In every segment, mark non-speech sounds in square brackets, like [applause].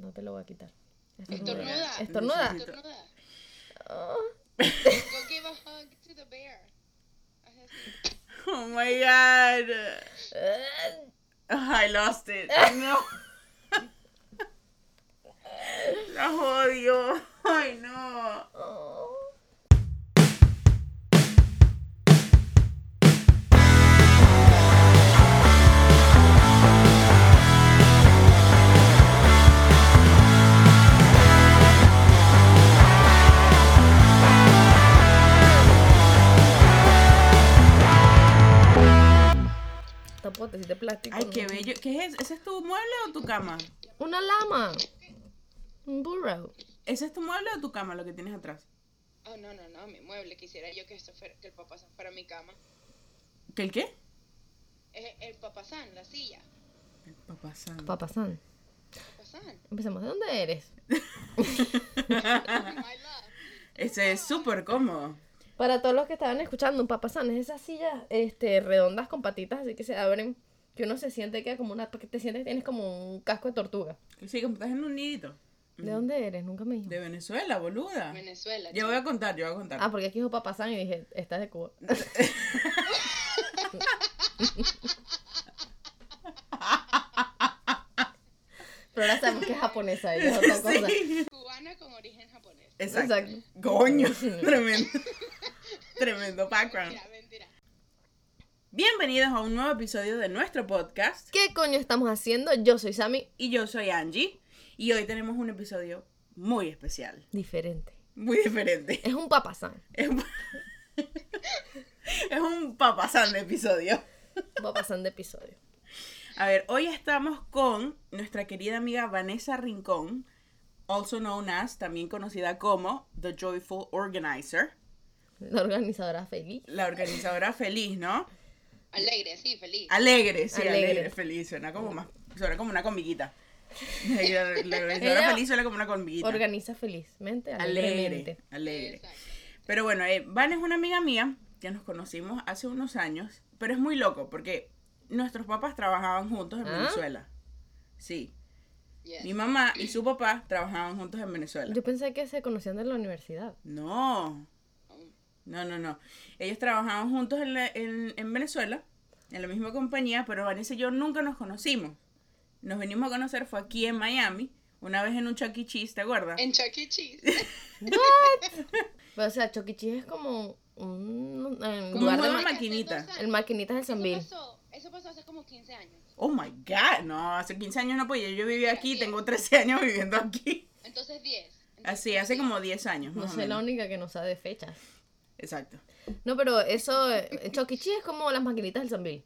No te lo voy a quitar. Estornuda. Estornuda. Estornuda. Oh. Go give a hug to the bear. Haz así. Oh my god. I lost it. No. La odio. Ay, no. Tapotes de plástico. Ay, qué bello. ¿Qué es? ¿Ese es tu mueble o tu cama? Una lama. Un burro. ¿Ese es tu mueble o tu cama lo que tienes atrás? Oh, no, no, no, mi mueble. Quisiera yo que, esto fuera, que el papasán fuera mi cama. ¿Qué el qué? Es el papasán, la silla. El papá santo. Papasán. Papasán. Empecemos. ¿De dónde eres? [laughs] [laughs] Ese es súper cómodo. Para todos los que estaban escuchando, un papasán es esas sillas este, redondas con patitas, así que se abren, que uno se siente que como una, porque te sientes que tienes como un casco de tortuga. Sí, como estás en un nidito. ¿De dónde eres? Nunca me dijo. De Venezuela, boluda. Venezuela. Yo voy a contar, yo voy a contar. Ah, porque aquí dijo papasán y dije, esta es de Cuba. [laughs] Pero ahora sabemos que es japonesa, ella es otra cosa. Sí. Cubana con origen japonés. Exacto. Exacto. Coño, [laughs] tremendo. Tremendo background. Mentira, mentira. Bienvenidos a un nuevo episodio de nuestro podcast. ¿Qué coño estamos haciendo? Yo soy Sammy. Y yo soy Angie. Y hoy tenemos un episodio muy especial. Diferente. Muy diferente. Es un papasán. Es un, [laughs] es un papasán de episodio. Papasán de episodio. A ver, hoy estamos con nuestra querida amiga Vanessa Rincón, also known as, también conocida como The Joyful Organizer, La organizadora feliz. la organizadora feliz, ¿no? Alegre, sí, feliz. Alegre, sí, Alegre. alegre, feliz, suena como más, suena como una comiguita. La, [laughs] la organizadora feliz suena como una comiguita. Organiza felizmente, Alegre, alegremente. alegre. Exacto. Pero bueno, eh, Van es una amiga mía que nos conocimos hace unos años, pero es muy loco porque nuestros papás trabajaban juntos en ¿Ah? Venezuela. Sí. Yes. Mi mamá y su papá trabajaban juntos en Venezuela. Yo pensé que se conocían de la universidad. No, no, no, no. Ellos trabajaban juntos en, la- en, en Venezuela, en la misma compañía, pero Vanessa y yo nunca nos conocimos. Nos venimos a conocer, fue aquí en Miami, una vez en un Chuck E. Cheese, ¿te acuerdas? En Chuck E. Cheese. [laughs] Pero, o sea, Chucky Cheese es como un Como lugar un de ma- maquinita. El maquinitas del Eso Sanville. Eso pasó hace como 15 años. Oh my god, no, hace 15 años no podía. Yo vivía aquí, tengo 13 años viviendo aquí. Entonces 10. Entonces, Así, hace como 10 años. No Más soy la única que no sabe de fechas. Exacto. No, pero eso, eh, Chucky Cheese es como las maquinitas del Sanville.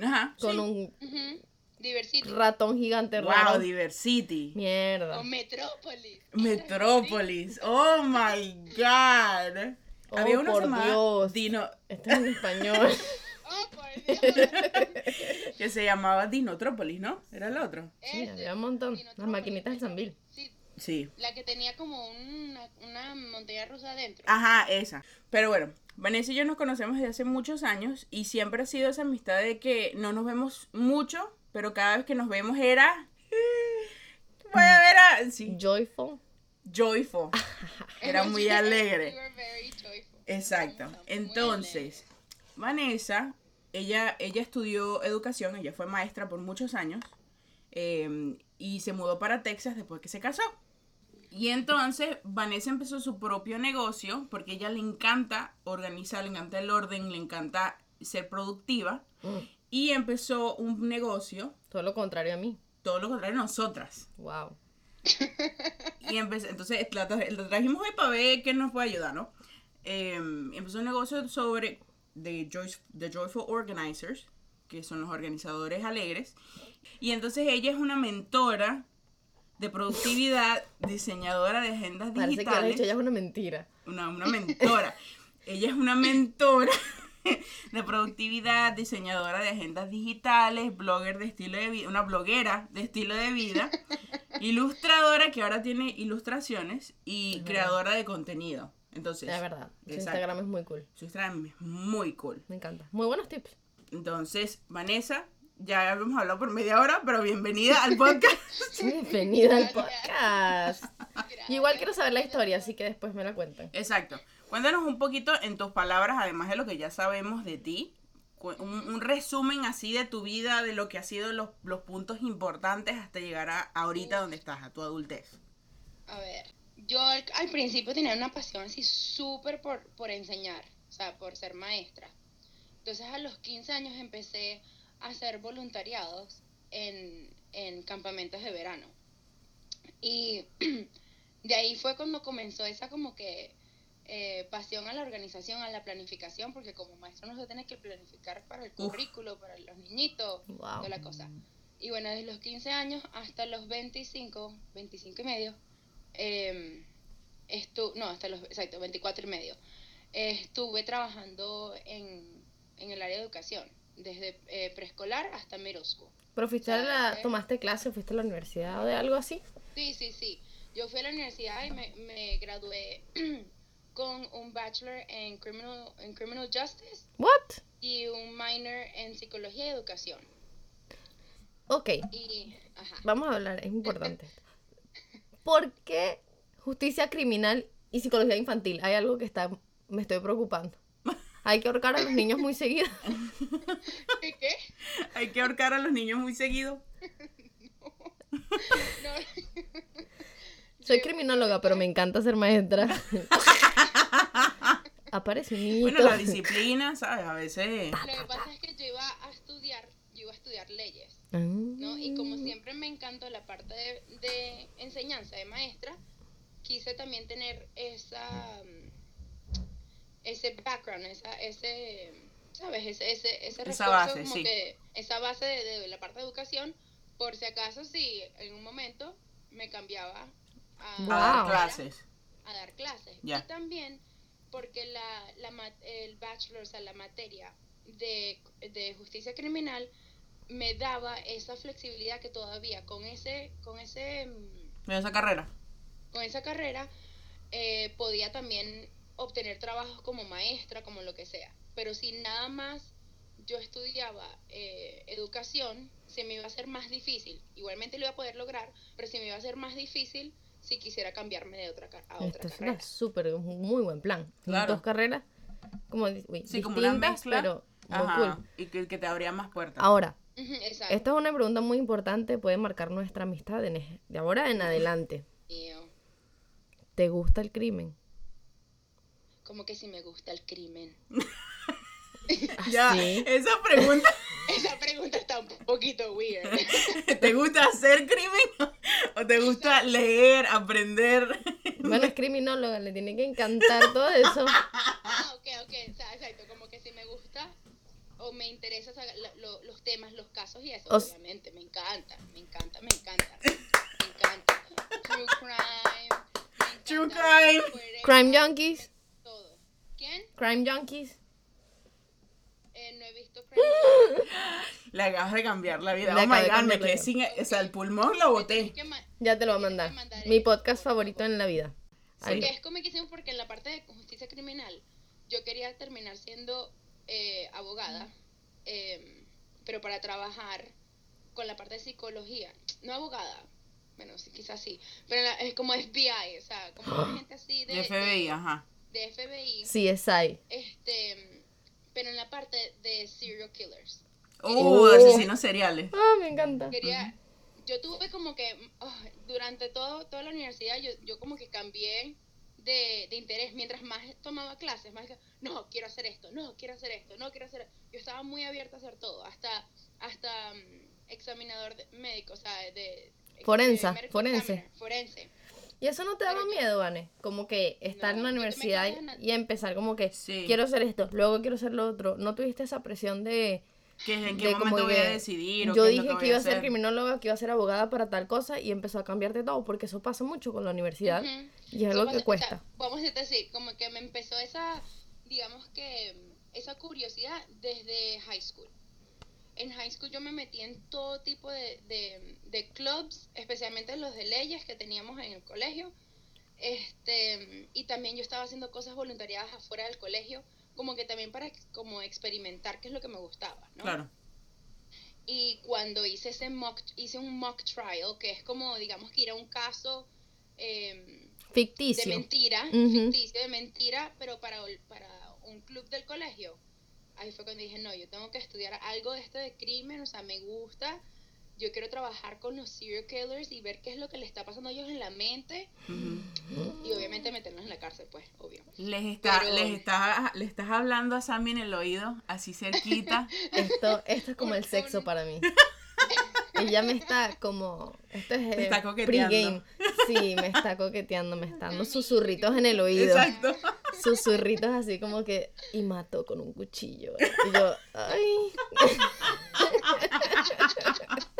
Ajá. Con sí. un Ujú. Diversity. ratón gigante Wow, raro. Diversity. Mierda. O Metrópolis. Metrópolis. Oh my god. Oh, Había uno por Dios. Dino, Esto es en español. [laughs] Oh, por Dios. que se llamaba Dinotrópolis, ¿no? Era el otro. Sí, Ese. había un montón. Las maquinitas del Sanville. Sí, Sí. la que tenía como una, una montaña rusa adentro. Ajá, esa. Pero bueno, Vanessa y yo nos conocemos desde hace muchos años y siempre ha sido esa amistad de que no nos vemos mucho, pero cada vez que nos vemos era... Voy a ver a... Sí, Joyful. joyful. [laughs] Era muy [laughs] alegre. Exacto. Entonces, Vanessa, ella, ella estudió educación, ella fue maestra por muchos años eh, y se mudó para Texas después que se casó. Y entonces Vanessa empezó su propio negocio porque ella le encanta organizar, le encanta el orden, le encanta ser productiva. Mm, Y empezó un negocio, todo lo contrario a mí. todo lo contrario a nosotras. Wow. Y empecé, entonces la, tra- la trajimos hoy para ver qué nos puede ayudar, ¿no? Eh, empezó un negocio sobre The, Joy, The Joyful Organizers, que son los organizadores alegres. Y entonces ella es una mentora de productividad, diseñadora de agendas Parece que lo he digitales. dicho ya es una mentira. Una, una mentora. ella es una mentora [laughs] de productividad, diseñadora de agendas digitales, blogger de estilo de vida, una bloguera de estilo de vida, [laughs] ilustradora que ahora tiene ilustraciones y Es creadora de contenido. Entonces, Es verdad. Su exacto. Instagram es muy cool. su Instagram es muy cool. Me encanta. Muy buenos tips. Entonces, Vanessa ya hemos hablado por media hora, pero bienvenida al podcast. [laughs] Bienvenida al podcast. Igual quiero saber la historia, así que después me la cuentan. Exacto. Cuéntanos un poquito en tus palabras, además de lo que ya sabemos de ti, un resumen así de tu vida, de lo que ha sido los, los puntos importantes hasta llegar a ahorita donde estás, a tu adultez. A ver, yo al, al principio tenía una pasión así súper por, por enseñar, o sea, por ser maestra. Entonces a los 15 años empecé a hacer voluntariados en, en campamentos de verano. Y [clears throat] de ahí fue cuando comenzó esa como que eh, pasión a la organización, a la planificación, porque como maestro no se tiene que planificar para el Uf. currículo, para los niñitos, Wow. toda la cosa. Y bueno, desde los 15 años hasta los 25, 25 y medio, eh, estu no, hasta los, exacto, 24 y medio, eh, estuve trabajando en, en el área de educación, desde eh, preescolar hasta middle school. ¿Pero fuiste a la, tomaste clase, fuiste a la universidad o de algo así? Sí, sí, sí. Yo fui a la universidad y me, me gradué [clears throat] con un bachelor en criminal, en criminal justice What? y un minor en psicología y educación. Ok, Y, ajá. vamos a hablar, es importante. [laughs] ¿Por qué justicia criminal y psicología infantil? Hay algo que está, me estoy preocupando. Hay que ahorcar a los niños muy seguido. ¿Qué? qué? Hay que ahorcar a los niños muy seguido. No. Soy criminóloga, pero me encanta ser maestra. Aparece un niñito. Bueno, la disciplina, ¿sabes? A veces... Lo que pasa es que yo iba a estudiar, yo iba a estudiar leyes. ¿No? Y como siempre me encantó la parte de, de enseñanza de maestra, quise también tener esa mm, ese background, esa, ese, ¿sabes? Ese, ese, ese Esa refuerzo, base, como sí. que esa base de, de la parte de educación, por si acaso si en un momento me cambiaba a, A dar clases. a dar clases. Y también porque la, la, el bachelor, o sea, la materia de, de justicia criminal me daba esa flexibilidad que todavía con ese, con ese, mm, En esa carrera. con esa carrera eh, podía también obtener trabajos como maestra, como lo que sea. Pero si nada más yo estudiaba eh, educación, se me iba a hacer más difícil. Igualmente lo iba a poder lograr, pero se me iba a hacer más difícil si quisiera cambiarme de otra a otra Esto es carrera. una súper, un muy buen plan. Claro. Dos carreras como uy, Sí, como una distintas, mezcla. pero muy Ajá. cool. Y que, que te abría más puertas. Ahora, Exacto. esta es una pregunta muy importante, puede marcar nuestra amistad en- de ahora en adelante. Mío. ¿Te gusta el crimen? Como que si me gusta el crimen. [laughs] Ya, Sí. esa pregunta, [laughs] Esa pregunta está un poquito weird. [laughs] ¿te gusta hacer crimen o te gusta leer, aprender? Bueno, es criminóloga, le tiene que encantar todo eso. ah, ok, ok. Exacto. Como que si me gusta o me interesa saber la- lo- los temas, los casos y eso. O obviamente, me encanta, me encanta, me encanta. Me encanta. True crime. me True crime. Crime Junkies, Todo. ¿Quién? Crime Junkies. Eh, no he visto [laughs] crime. Le acabas de cambiar la vida. Le oh my god, me cambiar la quedé vida. sin. O sea, el pulmón lo boté. Que Ya te lo voy a que mandar. mandar Mi podcast favorito favor. en la vida. Ahí. Porque es comiquísimo porque en la parte de justicia criminal yo quería terminar siendo eh, abogada, eh, pero para trabajar con la parte de psicología. No abogada, bueno, sí, quizás sí, pero la- es como FBI, o sea, como [gasps] una gente así de, De FBI, de, ajá. de FBI, CSI. este, pero en la parte de serial killers. Uh, Oh. asesinos seriales. Ah, me encanta. quería yo tuve como que ah, durante todo toda la universidad yo, yo como que cambié de, de interés mientras más tomaba clases más que, no quiero hacer esto no quiero hacer esto no quiero hacer yo estaba muy abierta a hacer todo hasta hasta mm, examinador de- médico o sea de Forensa, de forense. examiner, forense ¿Y eso no te daba Pero miedo, Vane? Como que estar en la universidad y, y empezar como que Sí. quiero hacer esto, luego quiero hacer lo otro. ¿No tuviste esa presión de, ¿Qué, ¿En qué de momento voy a que decidir? o yo qué es lo dije que, voy iba a ser criminóloga, que iba a ser abogada para tal cosa y empezó a cambiarte todo? Porque eso pasa mucho con la universidad y es algo Como que se- cuesta. o sea, vamos a decir, como que me empezó esa, digamos que, esa curiosidad desde high school. En high school yo me metí en todo tipo de, de, de clubs, especialmente los de leyes que teníamos en el colegio. Este, y también yo estaba haciendo cosas voluntariadas afuera del colegio, como que también para como experimentar qué es lo que me gustaba, ¿no? Claro. Y cuando hice ese mock, hice un mock trial, que es como, digamos, que ir a un caso em, de Ficticio. mentira, Ujú. ficticio de mentira, pero para, para un club del colegio. Ahí fue cuando dije, no, yo tengo que estudiar algo de esto de crimen, o sea, me gusta. Yo quiero trabajar con los serial killers y ver qué es lo que le está pasando a ellos en la mente y obviamente meterlos en la cárcel, pues, obvio. Les, está, Pero- les, está, le estás hablando a Sammy en el oído, así cerquita. [laughs] Esto, esto es como el sexo para mí. Ella me está como. Esto es Te eh, está coqueteando. Sí, me está coqueteando, me está dando susurritos en el oído. Exacto. [laughs] Susurritos así como que. Y mató con un cuchillo. Y yo, ay. [laughs]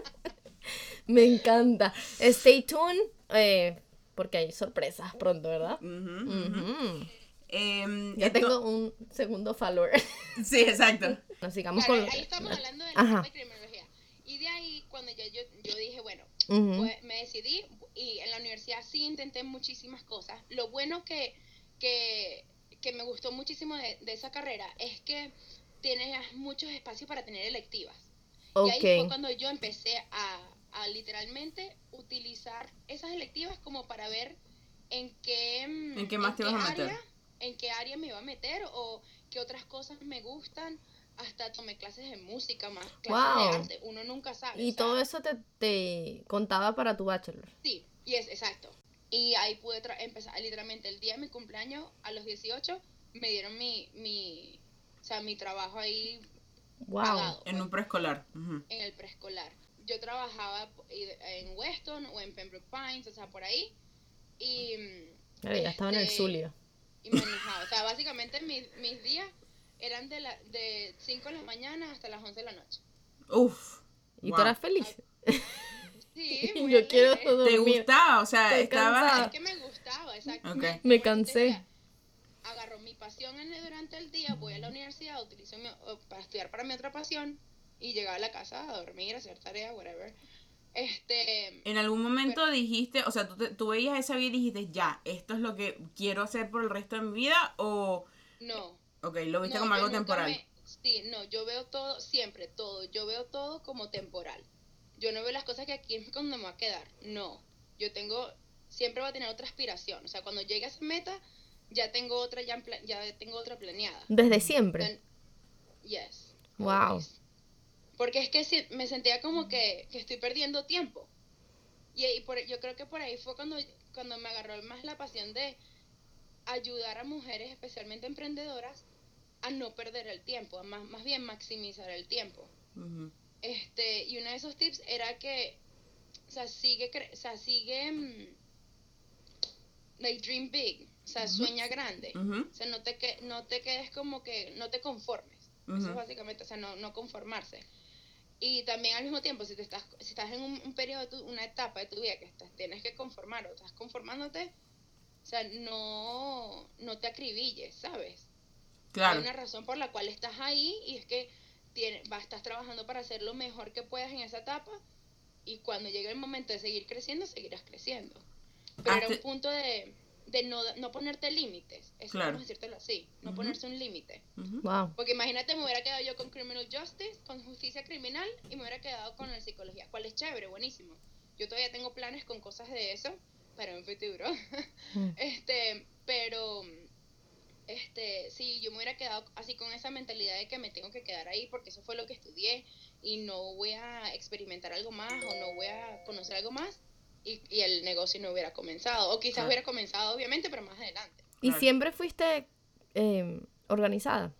me encanta. Stay tuned. eh, porque hay sorpresas pronto, ¿verdad? Ujú, ujú. Ujú. Em, Ya ento- tengo un segundo follower. [laughs] Sí, exacto. Nos sigamos Claro, con. ahí estamos hablando de la Ajá. parte de criminología. Y de ahí, cuando yo, yo, yo dije, bueno, Ujú. pues me decidí y en la universidad sí intenté muchísimas cosas. Lo bueno que, que, que me gustó muchísimo de, de esa carrera es que tienes muchos espacios para tener electivas. Y ahí fue cuando yo empecé a, a literalmente utilizar esas electivas como para ver en qué, mm, ¿En qué más te ibas a meter? área- en qué área me iba a meter o qué otras cosas me gustan. Hasta tomé clases de música, más clases Wow. de arte. Uno nunca sabe. Y o sea, todo eso te, te contaba para tu bachelor. Sí, y es exacto. Y ahí pude tra- empezar, literalmente el día de mi cumpleaños, a los 18, me dieron mi, mi, o sea, mi trabajo ahí Wow. pagado En pues, un preescolar. En el preescolar. Yo trabajaba en Weston o en Pembroke Pines, o sea, por ahí. Y, mm, Claro, ya estaba en el este, Zulio. y manejaba. O sea, básicamente mis, mis días eran de, la, de 5 de la mañana hasta las 11 de la noche. Uf. ¿Y wow. tú eras feliz? Sí, [laughs] Yo muy quiero alegre. todo. ¿Te dormir. gustaba? O sea, Estoy estaba... cansada. Es que me gustaba, exacto. Ok. Me te cansé. Agarró mi pasión en- durante el día, voy a la universidad, utilizo mi, para estudiar para mi otra pasión y llegaba a la casa a dormir, a hacer tareas, whatever. Este, En algún momento dijiste, o sea, tú, te- tú veías esa vida y dijiste, ya, esto es lo que quiero hacer por el resto de mi vida, o, no. ok, lo viste no, como algo temporal. me- sí, no, yo veo todo, siempre todo, yo veo todo como temporal. Yo no veo las cosas que aquí [laughs] es cuando me va a quedar, no. Yo tengo, siempre voy a tener otra aspiración. O sea, cuando llegue a esa meta, ya tengo otra, ya, tengo otra planeada. Desde siempre. Then- yes. Wow. always. Porque es que si- me sentía como que, que estoy perdiendo tiempo. Y, y por, yo creo que por ahí fue cuando, cuando me agarró más la pasión de ayudar a mujeres, especialmente emprendedoras, a no perder el tiempo, a más, más bien maximizar el tiempo. Este, y uno de esos tips era que, o sea, sigue, cre- o sea, sigue, mm, like, dream big, o sea, sueña grande. O sea, no te, que, no te quedes como que, no te conformes. Eso es básicamente, o sea, no, no conformarse. Y también al mismo tiempo, si, te estás, si estás en un, un periodo, tu- una etapa de tu vida que estás, tienes que conformar o estás conformándote, o sea, no, no te acribilles, ¿sabes? Claro, Hay una razón por la cual estás ahí y es que tiene, va, estás trabajando para hacer lo mejor que puedas en esa etapa y cuando llegue el momento de seguir creciendo, seguirás creciendo. Pero era Hazte- un punto de, de no, no ponerte límites, eso Claro. vamos a decírtelo así, no ponerse un límite. Wow. Porque imagínate, me hubiera quedado yo con Criminal Justice, con Justicia Criminal, y me hubiera quedado con la psicología, cual es chévere, buenísimo. Yo todavía tengo planes con cosas de eso para un futuro. Mm. [laughs] este, pero, este, sí, yo me hubiera quedado así con esa mentalidad de que me tengo que quedar ahí porque eso fue lo que estudié y no voy a experimentar algo más o no voy a conocer algo más y, y el negocio no hubiera comenzado. O quizás hubiera comenzado, obviamente, pero más adelante. ¿Y siempre fuiste eh, organizada?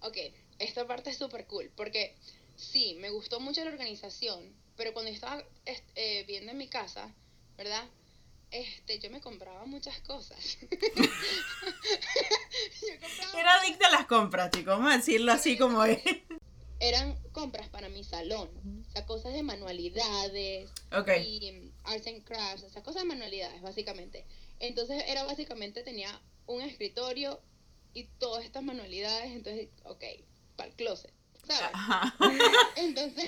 Ok, esta parte es súper cool, porque sí, me gustó mucho la organización, pero cuando yo estaba est- eh, viviendo en mi casa, ¿verdad? Este, yo me compraba muchas cosas. [laughs] Yo compraba- Era adicta a las compras, chicos, vamos a decirlo así como es. Eran compras para mi salón, o sea, cosas de manualidades Ok, y mm, arts and crafts, o sea, cosas de manualidades, básicamente. Entonces, era básicamente, tenía un escritorio y todas estas manualidades, entonces, ok, para el closet, ¿sabes? Entonces,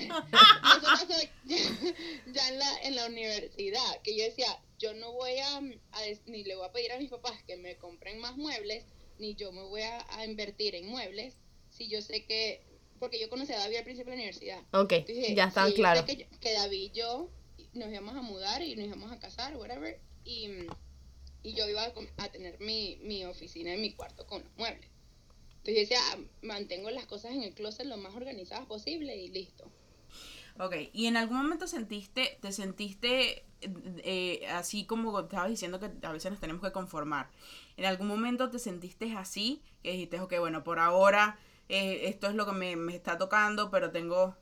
eso [laughs] pasó [laughs] ya, en, la, en la universidad, que yo decía, yo no voy a, a des- ni le voy a pedir a mis papás que me compren más muebles, ni yo me voy a, a invertir en muebles, si yo sé que porque yo conocí a David al principio de la universidad. Ok, Entonces ya están claros. Que, yo- que David y yo nos íbamos a mudar y nos íbamos a casar, whatever. Y, y yo iba a, a tener mi, mi oficina en mi cuarto con los muebles. Entonces yo decía, "Ah, mantengo las cosas en el closet lo más organizadas posible y listo. Ok, ¿y en algún momento sentiste, te sentiste eh, así como estabas diciendo que a veces nos tenemos que conformar? ¿En algún momento te sentiste así? Que dijiste, ok, bueno, por ahora eh, esto es lo que me, me está tocando, pero tengo,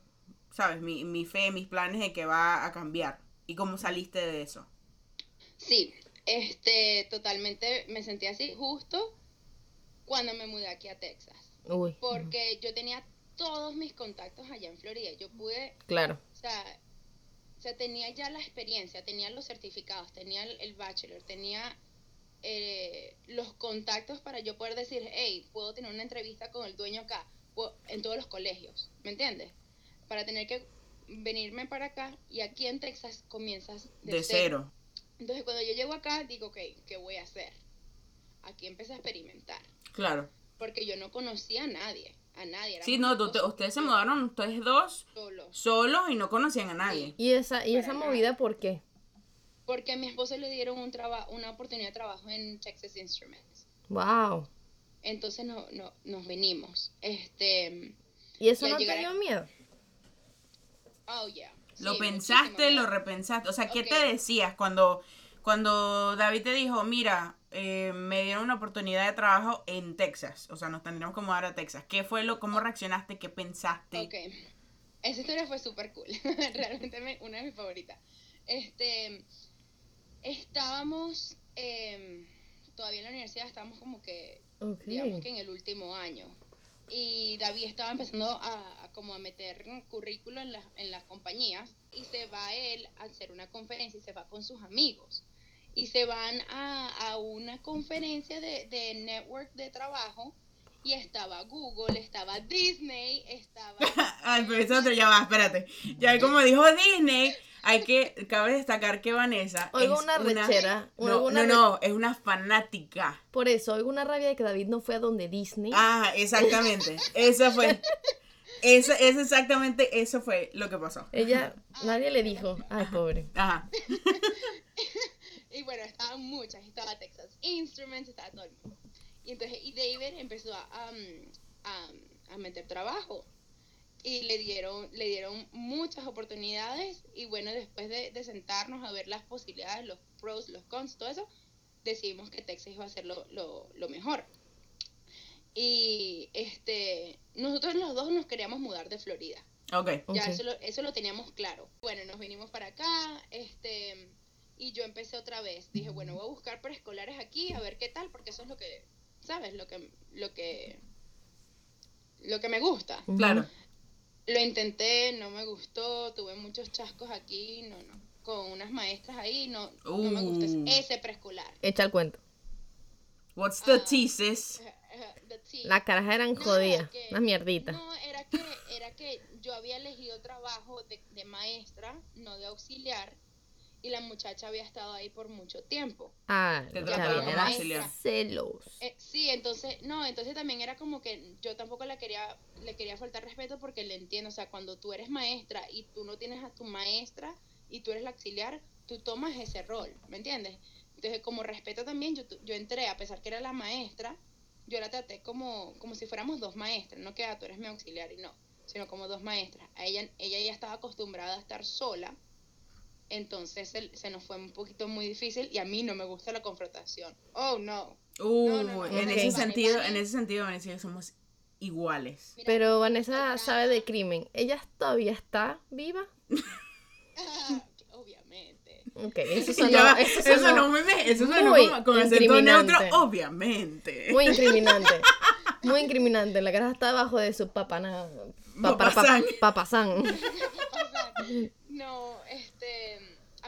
sabes, mi, mi fe, mis planes de que va a cambiar. ¿Y cómo saliste de eso? Sí, este, totalmente me sentí así justo cuando me mudé aquí a Texas. Uy, Porque yo tenía todos mis contactos allá en Florida. Yo pude claro. O sea, o sea, tenía ya la experiencia, tenía los certificados, tenía el, el bachelor, tenía eh, los contactos para yo poder decir, hey, puedo tener una entrevista con el dueño acá, en todos los colegios, ¿me entiendes? Para tener que venirme para acá y aquí en Texas comienzas de, De cero. Entonces cuando yo llego acá digo, ok, ¿qué voy a hacer? Aquí empecé a experimentar, Claro. porque yo no conocía a nadie, a nadie. Sí, no, tú- ustedes se mudaron, ustedes dos, solos. solos y no conocían a nadie. ¿Y esa, y Para esa nada. movida por qué? Porque a mi esposo le dieron un traba- una oportunidad de trabajo en Texas Instruments. Wow. Entonces no, no, nos venimos. Este, ¿Y eso no te a- dio miedo? oh yeah. Lo Sí, pensaste, lo repensaste. O sea, ¿qué te decías cuando, cuando David te dijo, mira, eh, me dieron una oportunidad de trabajo en Texas? O sea, nos tendríamos que mudar a Texas. ¿Qué fue lo, cómo reaccionaste? ¿Qué pensaste? Ok. Esa historia fue súper cool. [laughs] Realmente me- una de mis favoritas. Este, estábamos, em, todavía en la universidad, estábamos como que digamos que en el último año. Y David estaba empezando a, a como a meter currículo en, las en las compañías y se va él a hacer una conferencia y se va con sus amigos. Y se van a, a una conferencia de, de network de trabajo y estaba Google, estaba Disney, estaba... [laughs] Ay, pero eso otro, ya va, espérate. Ya como dijo Disney, hay que, cabe destacar que Vanessa Oigo es una rechera, No, oigo una no, re- no, es una fanática. Por eso, oigo una rabia de que David no fue a donde Disney. Ah, exactamente. Eso fue. Eso, eso exactamente, eso fue lo que pasó. Ella, nadie le dijo, ay, pobre. Ajá. [laughs] Y bueno, estaban muchas, estaba Texas Instruments, estaba todo el mundo. Y entonces, y David empezó a, um, a, a meter trabajo. Y le dieron, le dieron muchas oportunidades. Y bueno, después de, de sentarnos a ver las posibilidades, los pros, los cons, todo eso, decidimos que Texas iba a ser lo, lo, lo mejor. Y este, nosotros los dos nos queríamos mudar de Florida. Ok. Ya Ok. eso lo, eso lo teníamos claro. Bueno, nos vinimos para acá, este, y yo empecé otra vez. Dije, bueno, voy a buscar preescolares aquí, a ver qué tal, porque eso es lo que, ¿sabes? Lo que, lo que, lo que me gusta. Claro. Lo intenté, no me gustó, tuve muchos chascos aquí, no, no. Con unas maestras ahí, no, no me gusta Uh. ese- preescolar. Echa el cuento. What's the Ah. thesis? Ajá, the. Las carajas eran No, jodidas, que- unas mierditas. No, era que, era que yo había elegido trabajo de, de maestra, no de auxiliar, y la muchacha había estado ahí por mucho tiempo. Ah, Te auxiliar. celos. Eh, sí, entonces, no, entonces también era como que yo tampoco le quería, le quería faltar respeto porque le entiendo, o sea, cuando tú eres maestra y tú no tienes a tu maestra y tú eres la auxiliar, tú tomas ese rol, ¿me entiendes? Entonces, como respeto también, yo, tu- yo entré, a pesar que era la maestra, yo la traté como, como si fuéramos dos maestras, no que ah, tú eres mi auxiliar y no, sino como dos maestras. A ella, ella ya estaba acostumbrada a estar sola, entonces se, se nos fue un poquito muy difícil y a mí no me gusta la confrontación. Oh, no. Uh, No, no, no, en ese sentido, en ese sentido, Vanessa, somos iguales. Mira, Pero Vanessa acá- sabe de crimen. ¿Ella todavía está viva? Ah, [laughs] [laughs] obviamente. Ok, eso [laughs] Ya sonó, va, eso sonó muy, me- eso sonó muy como- con acento incriminante. neutro, obviamente. muy incriminante. Muy incriminante. La cara está abajo de su papana. pa- pa- pa- Papasán. papasán. No, este, a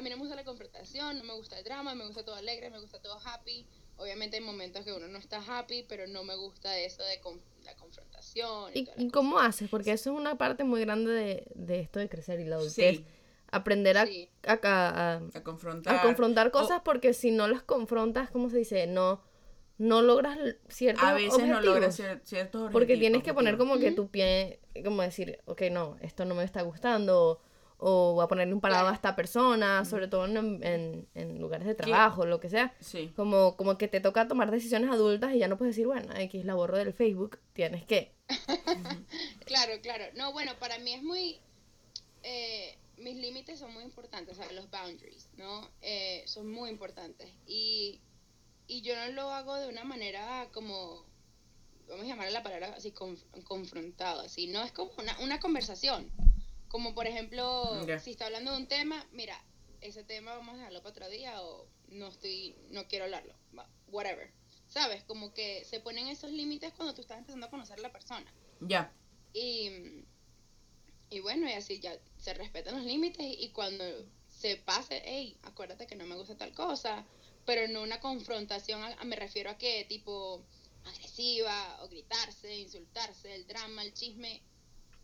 mí no me gusta la confrontación, no me gusta el drama, me gusta todo alegre, me gusta todo happy. Obviamente hay momentos que uno no está happy, pero no me gusta eso de con- la confrontación. Y ¿Y, cómo haces? Porque eso es una parte muy grande de, de esto de crecer y la adultez. Sí, Aprender a, Sí. a- a- a confrontar. a confrontar O- cosas porque si no las confrontas, ¿cómo se dice? No, no logras ciertos A veces no objetivos. logras cier- ciertos objetivos. Porque tienes que poner como que tu pie, como decir, ok, no, esto no me está gustando, o a ponerle un parado a esta persona, sobre todo en, en, en lugares de trabajo, lo que sea. Sí. Como, como que te toca tomar decisiones adultas y ya no puedes decir, bueno, X la borro del Facebook, tienes que. Claro, claro. No, bueno, para mí es muy... eh, mis límites son muy importantes, o sea, los boundaries, ¿no? Eh, son muy importantes. Y, y yo no lo hago de una manera como, vamos a llamarle la palabra así, conf- confrontado, así. No es como una, una conversación. Como por ejemplo, si está hablando de un tema, mira, ese tema vamos a dejarlo para otro día o no estoy, no quiero hablarlo, whatever. ¿Sabes? Como que se ponen esos límites cuando tú estás empezando a conocer a la persona. Ya. Y, y bueno, y así ya se respetan los límites y, y cuando se pase, hey, acuérdate que no me gusta tal cosa, pero no una confrontación, a- a- me refiero a que tipo agresiva o gritarse, insultarse, el drama, el chisme,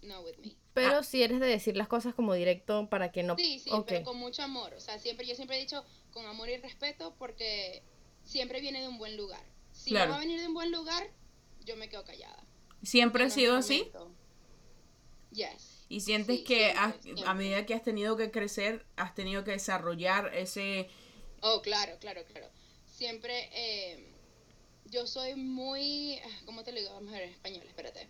no with me. Pero si eres de decir las cosas como directo para que no... Sí, sí, ok. pero con mucho amor, o sea, siempre yo siempre he dicho con amor y respeto porque siempre viene de un buen lugar. Si Claro. no va a venir de un buen lugar, yo me quedo callada. ¿Siempre ha sido así? Yes. ¿Y sientes Sí, que siempre, has- a medida que has tenido que crecer, has tenido que desarrollar ese... Oh, claro, claro, claro. Siempre, eh, yo soy muy, ah, ¿cómo te lo digo? Vamos a ver en español, espérate.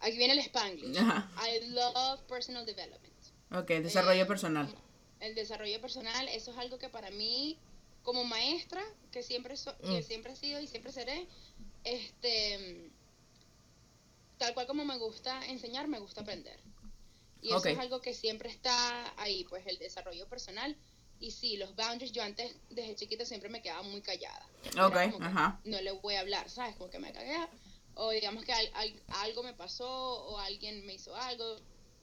Aquí viene el Spanglish. Ajá. I love personal development. Ok, desarrollo Eh, personal. El desarrollo personal, eso es algo que para mí, como maestra, que siempre, so- que Mm. siempre he sido y siempre seré, este, tal cual como me gusta enseñar, me gusta aprender. Y eso Ok. es algo que siempre está ahí, pues el desarrollo personal. Y sí, los boundaries, yo antes, desde chiquita, siempre me quedaba muy callada. Ok, que ajá. No le voy a hablar, ¿sabes? Como que me cagué. O digamos que al- al- algo me pasó o alguien me hizo algo.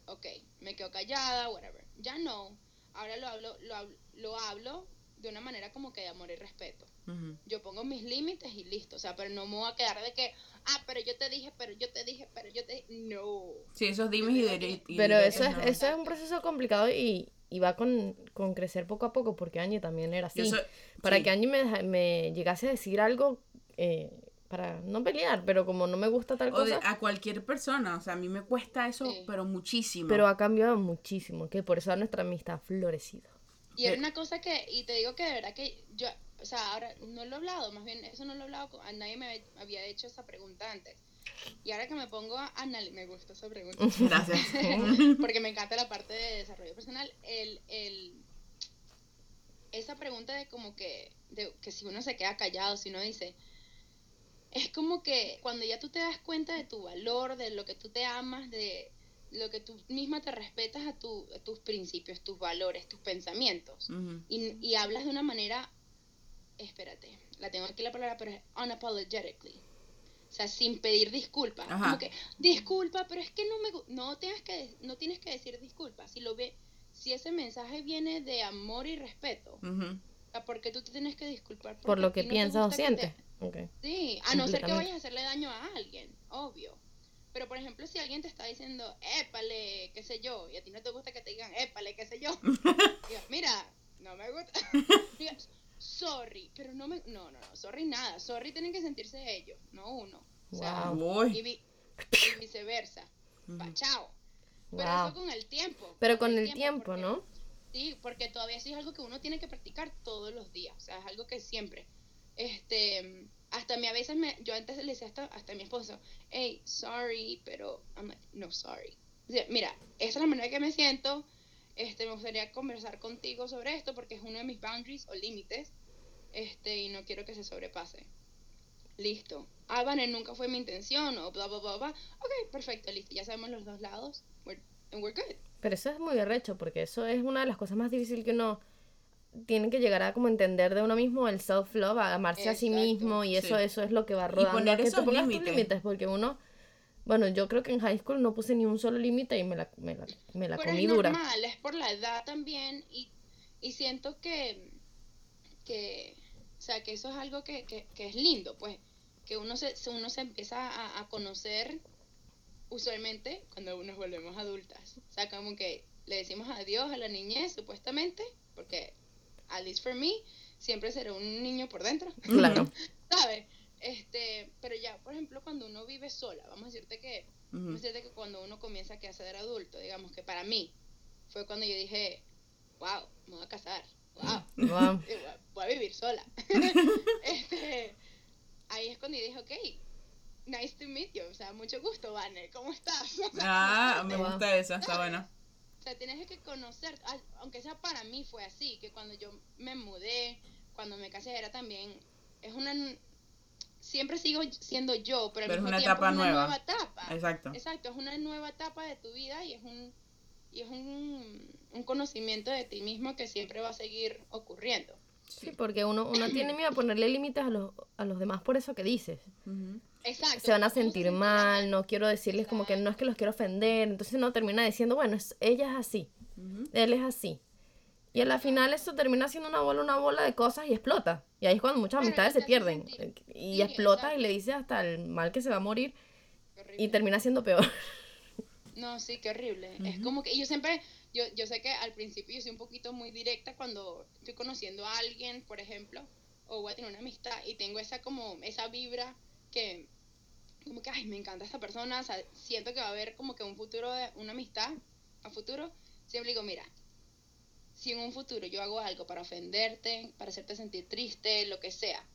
Ok, me quedo callada, whatever. Ya no. Ahora lo hablo, lo, hablo- lo hablo de una manera como que de amor y respeto. Yo pongo mis límites y listo. O sea, pero no me voy a quedar de que, ah, pero yo te dije, pero yo te dije, pero yo te No. Sí, esos dimes y, y Pero eso es, no. eso es un proceso complicado y, y va con, con crecer poco a poco, porque Angie también era así. Soy- Para sí. que Angie me, me llegase a decir algo, eh, para no pelear, pero como no me gusta tal O de- cosa, a cualquier persona, o sea, a mí me cuesta eso, Sí. pero muchísimo. pero ha cambiado muchísimo, que por eso nuestra amistad ha florecido. Y era Eh. una cosa que, y te digo que de verdad que yo, o sea, ahora no lo he hablado, más bien eso no lo he hablado, con- a nadie me había hecho esa pregunta antes. Y ahora que me pongo a analizar, me gusta esa pregunta, [laughs] Gracias. [laughs] porque me encanta la parte de desarrollo personal, el, el, esa pregunta de como que, de, que si uno se queda callado, si uno dice, es como que cuando ya tú te das cuenta de tu valor, de lo que tú te amas, de lo que tú misma te respetas a, tu, a tus principios, tus valores, tus pensamientos y, y hablas de una manera, espérate, la tengo aquí la palabra, pero es unapologetically. O sea, sin pedir disculpas. Ajá. Como que, disculpa, pero es que no me no tienes que no tienes que decir disculpas. Si lo ve, si ese mensaje viene de amor y respeto, o sea, ¿por qué tú te tienes que disculpar? Por Porque lo que no piensas o te- sientes. Sí, a no ser que vayas a hacerle daño a alguien, obvio. Pero por ejemplo, si alguien te está diciendo, épale, qué sé yo, y a ti no te gusta que te digan, épale, qué sé yo, [laughs] diga, mira, no me gusta. [laughs] Diga, sorry, pero no me. No, no, no, sorry nada. Sorry tienen que sentirse ellos, no uno. O sea, Wow. y, Uy. vi- y [laughs] viceversa. Pa- chao. Pero Wow. eso con el tiempo. Pero con el tiempo, porque- ¿no? Sí, porque todavía sí es algo que uno tiene que practicar todos los días. O sea, es algo que siempre. Este, hasta a mí a veces me, yo antes le decía hasta, a mi esposo, hey, sorry, pero I'm like, no sorry. Mira, esta es la manera que me siento. Este, me gustaría conversar contigo sobre esto porque es uno de mis boundaries o límites. Este, y no quiero que se sobrepase. Listo. Ah, vale, nunca fue mi intención, o bla, bla, bla, bla. Ok, perfecto, listo. Ya sabemos los dos lados. We're, and we're good. Pero eso es muy arrecho, porque eso es una de las cosas más difíciles que uno tiene que llegar a como entender de uno mismo, el self-love, a amarse a sí Exacto. mismo, y eso, Sí. eso es lo que va rodando. poner a que tú esos pongas tus límites. porque uno, bueno, yo creo que en high school no puse ni un solo límite y me la, me la, me la Pero comí es dura. normal, es por la edad también y, y siento que, que, o sea, que eso es algo que, que, que es lindo, pues, que uno se, se- uno se empieza a, a conocer usualmente cuando nos volvemos adultas. O sea, como que le decimos adiós a la niñez, supuestamente, porque, at least for me, siempre seré un niño por dentro, Claro. [laughs] ¿sabes? Este, pero ya, por ejemplo, cuando uno vive sola, vamos a decirte que, vamos a decirte que cuando uno comienza a ser adulto, digamos que para mí fue cuando yo dije, wow, me voy a casar, wow, Wow. y voy a- voy a vivir sola. [laughs] [laughs] este, ahí es cuando yo dije, ok, nice to meet you, o sea, mucho gusto, Vane, ¿cómo estás? [laughs] Ah, me gusta esa, está buena. o sea, tienes que conocer, al- aunque sea para mí fue así, que cuando yo me mudé, cuando me casé era también, es una, siempre sigo siendo yo, pero al Pero es una tiempo etapa es una nueva. nueva etapa. Exacto. Exacto, es una nueva etapa de tu vida y es un, y es un, un conocimiento de ti mismo que siempre va a seguir ocurriendo. Sí, porque uno, uno [clears throat] tiene miedo a ponerle límites a los, a los demás por eso que dices. Exacto. Se van a ¿cómo sentir mal, no quiero decirles como que no es que los quiero ofender, entonces uno termina diciendo, bueno, es- ella es así, él es así. Y a la final eso termina siendo una bola, una bola de cosas y explota. Y ahí es cuando muchas amistades se pierden. sentir- Y sí, explota y le dices hasta el mal que se va a morir y termina siendo peor. No, sí, qué horrible. Es como que yo siempre, yo, yo sé que al principio yo soy un poquito muy directa cuando estoy conociendo a alguien, por ejemplo, o voy a tener una amistad y tengo esa como, esa vibra que, como que, ay, me encanta esta persona, o sea, siento que va a haber como que un futuro, de una amistad a futuro. Siempre digo, mira, si en un futuro yo hago algo para ofenderte, para hacerte sentir triste, lo que sea,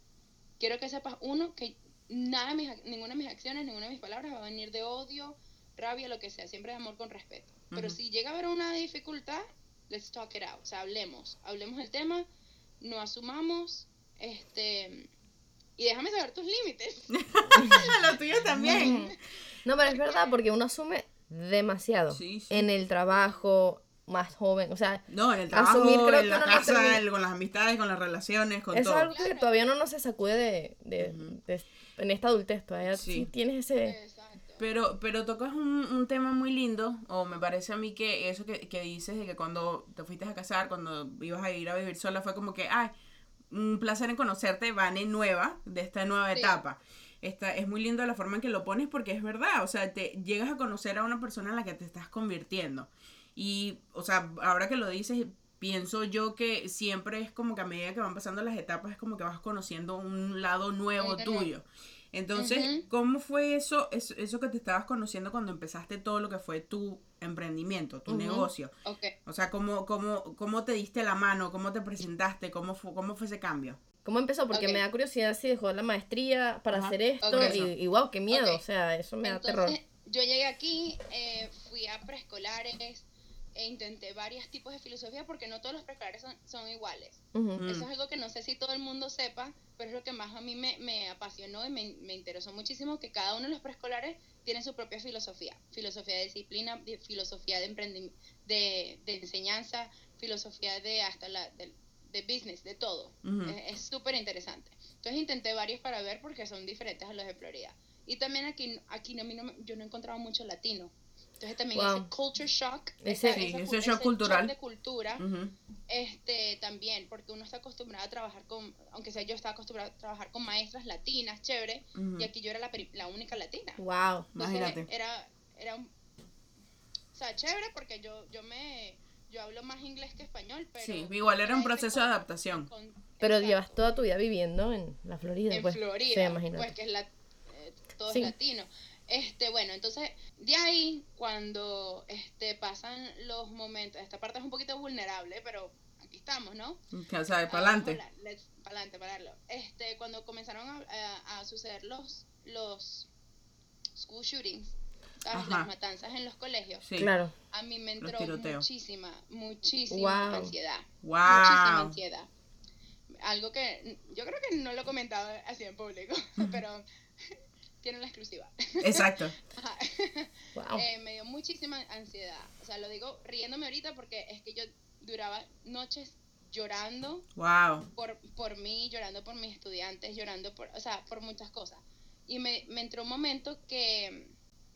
quiero que sepas, uno, que nada de mis, ninguna de mis acciones, ninguna de mis palabras va a venir de odio, rabia, lo que sea, siempre de amor con respeto. Pero Ujú. si llega a haber una dificultad, let's talk it out, o sea, hablemos, hablemos del tema, no asumamos, este, y déjame saber tus límites. [laughs] [laughs] La tuya también. No, pero es verdad, porque uno asume demasiado. Sí, sí. En el trabajo, más joven, o sea, No, en el trabajo, Asumir, creo en que la casa, el- con las amistades, con las relaciones, con eso todo. es algo que Claro. todavía uno no se sacude de, de- de- en esta adultez, todavía Sí. sí tienes ese... Pero, pero tocas un, un tema muy lindo, o me parece a mí que eso que, que dices de que cuando te fuiste a casar, cuando ibas a ir a vivir sola, fue como que, ay, un placer en conocerte, Vane nueva, de esta nueva Sí. etapa. Esta, es muy lindo la forma en que lo pones porque es verdad, o sea, te llegas a conocer a una persona en la que te estás convirtiendo. Y, o sea, ahora que lo dices, pienso yo que siempre es como que a medida que van pasando las etapas es como que vas conociendo un lado nuevo tuyo. Entonces. ¿cómo fue eso, eso, eso que te estabas conociendo cuando empezaste todo lo que fue tu emprendimiento, tu negocio? Ok. O sea, ¿cómo, cómo, ¿cómo te diste la mano? ¿Cómo te presentaste? ¿Cómo fue, cómo fue ese cambio? ¿Cómo empezó? Porque me da curiosidad si dejó la maestría para Ajá. hacer esto y, y wow, qué miedo, o sea, eso me da terror. yo llegué aquí, eh, fui a preescolares e intenté varios tipos de filosofía porque no todos los preescolares son, son iguales. Ujú. Mm. Eso es algo que no sé si todo el mundo sepa, pero es lo que más a mí me, me apasionó y me, me interesó muchísimo, que cada uno de los preescolares tiene su propia filosofía. Filosofía de disciplina, de- filosofía de, emprendi- de, de enseñanza, filosofía de hasta la, de, de business, de todo. Ujú. Es- Es súper interesante. Entonces intenté varios para ver porque son diferentes a los de Florida. Y también aquí, aquí no, yo no encontraba mucho latino. Entonces también Wow. ese culture shock, Ese- esa- Sí, esa ese shock cultural. de cultura, Ujú. este también, porque uno está acostumbrado a trabajar con, aunque sea yo estaba acostumbrado a trabajar con maestras latinas, chévere, Ujú. y aquí yo era la, la única latina. Wow. Entonces, Imagínate. Era, era un, o sea, chévere porque yo, yo me, yo hablo más inglés que español, pero... Sí, igual era un ese proceso de con- adaptación. con- Pero exacto, llevas toda tu vida viviendo en la Florida, en pues. Florida, pues que es la, eh, todo Sí. es latino. Este, bueno, entonces, de ahí, cuando este, pasan los momentos, esta parte es un poquito vulnerable, pero aquí estamos, ¿no? O sea, para adelante. Para adelante, pararlo. Este, cuando comenzaron a, a- a suceder los, los school shootings, ¿sabes? Ajá. las matanzas en los colegios, Sí. Claro. a mí me entró muchísima, muchísima Wow. ansiedad. Muchísima Wow. ansiedad. Algo que yo creo que no lo he comentado así en público, [laughs] pero tienen la exclusiva. Exacto. [laughs] Wow. Eh, me dio muchísima ansiedad. O sea, lo digo riéndome ahorita porque es que yo duraba noches llorando Wow. por, por mí, llorando por mis estudiantes, llorando por, o sea, por muchas cosas. Y me, me entró un momento que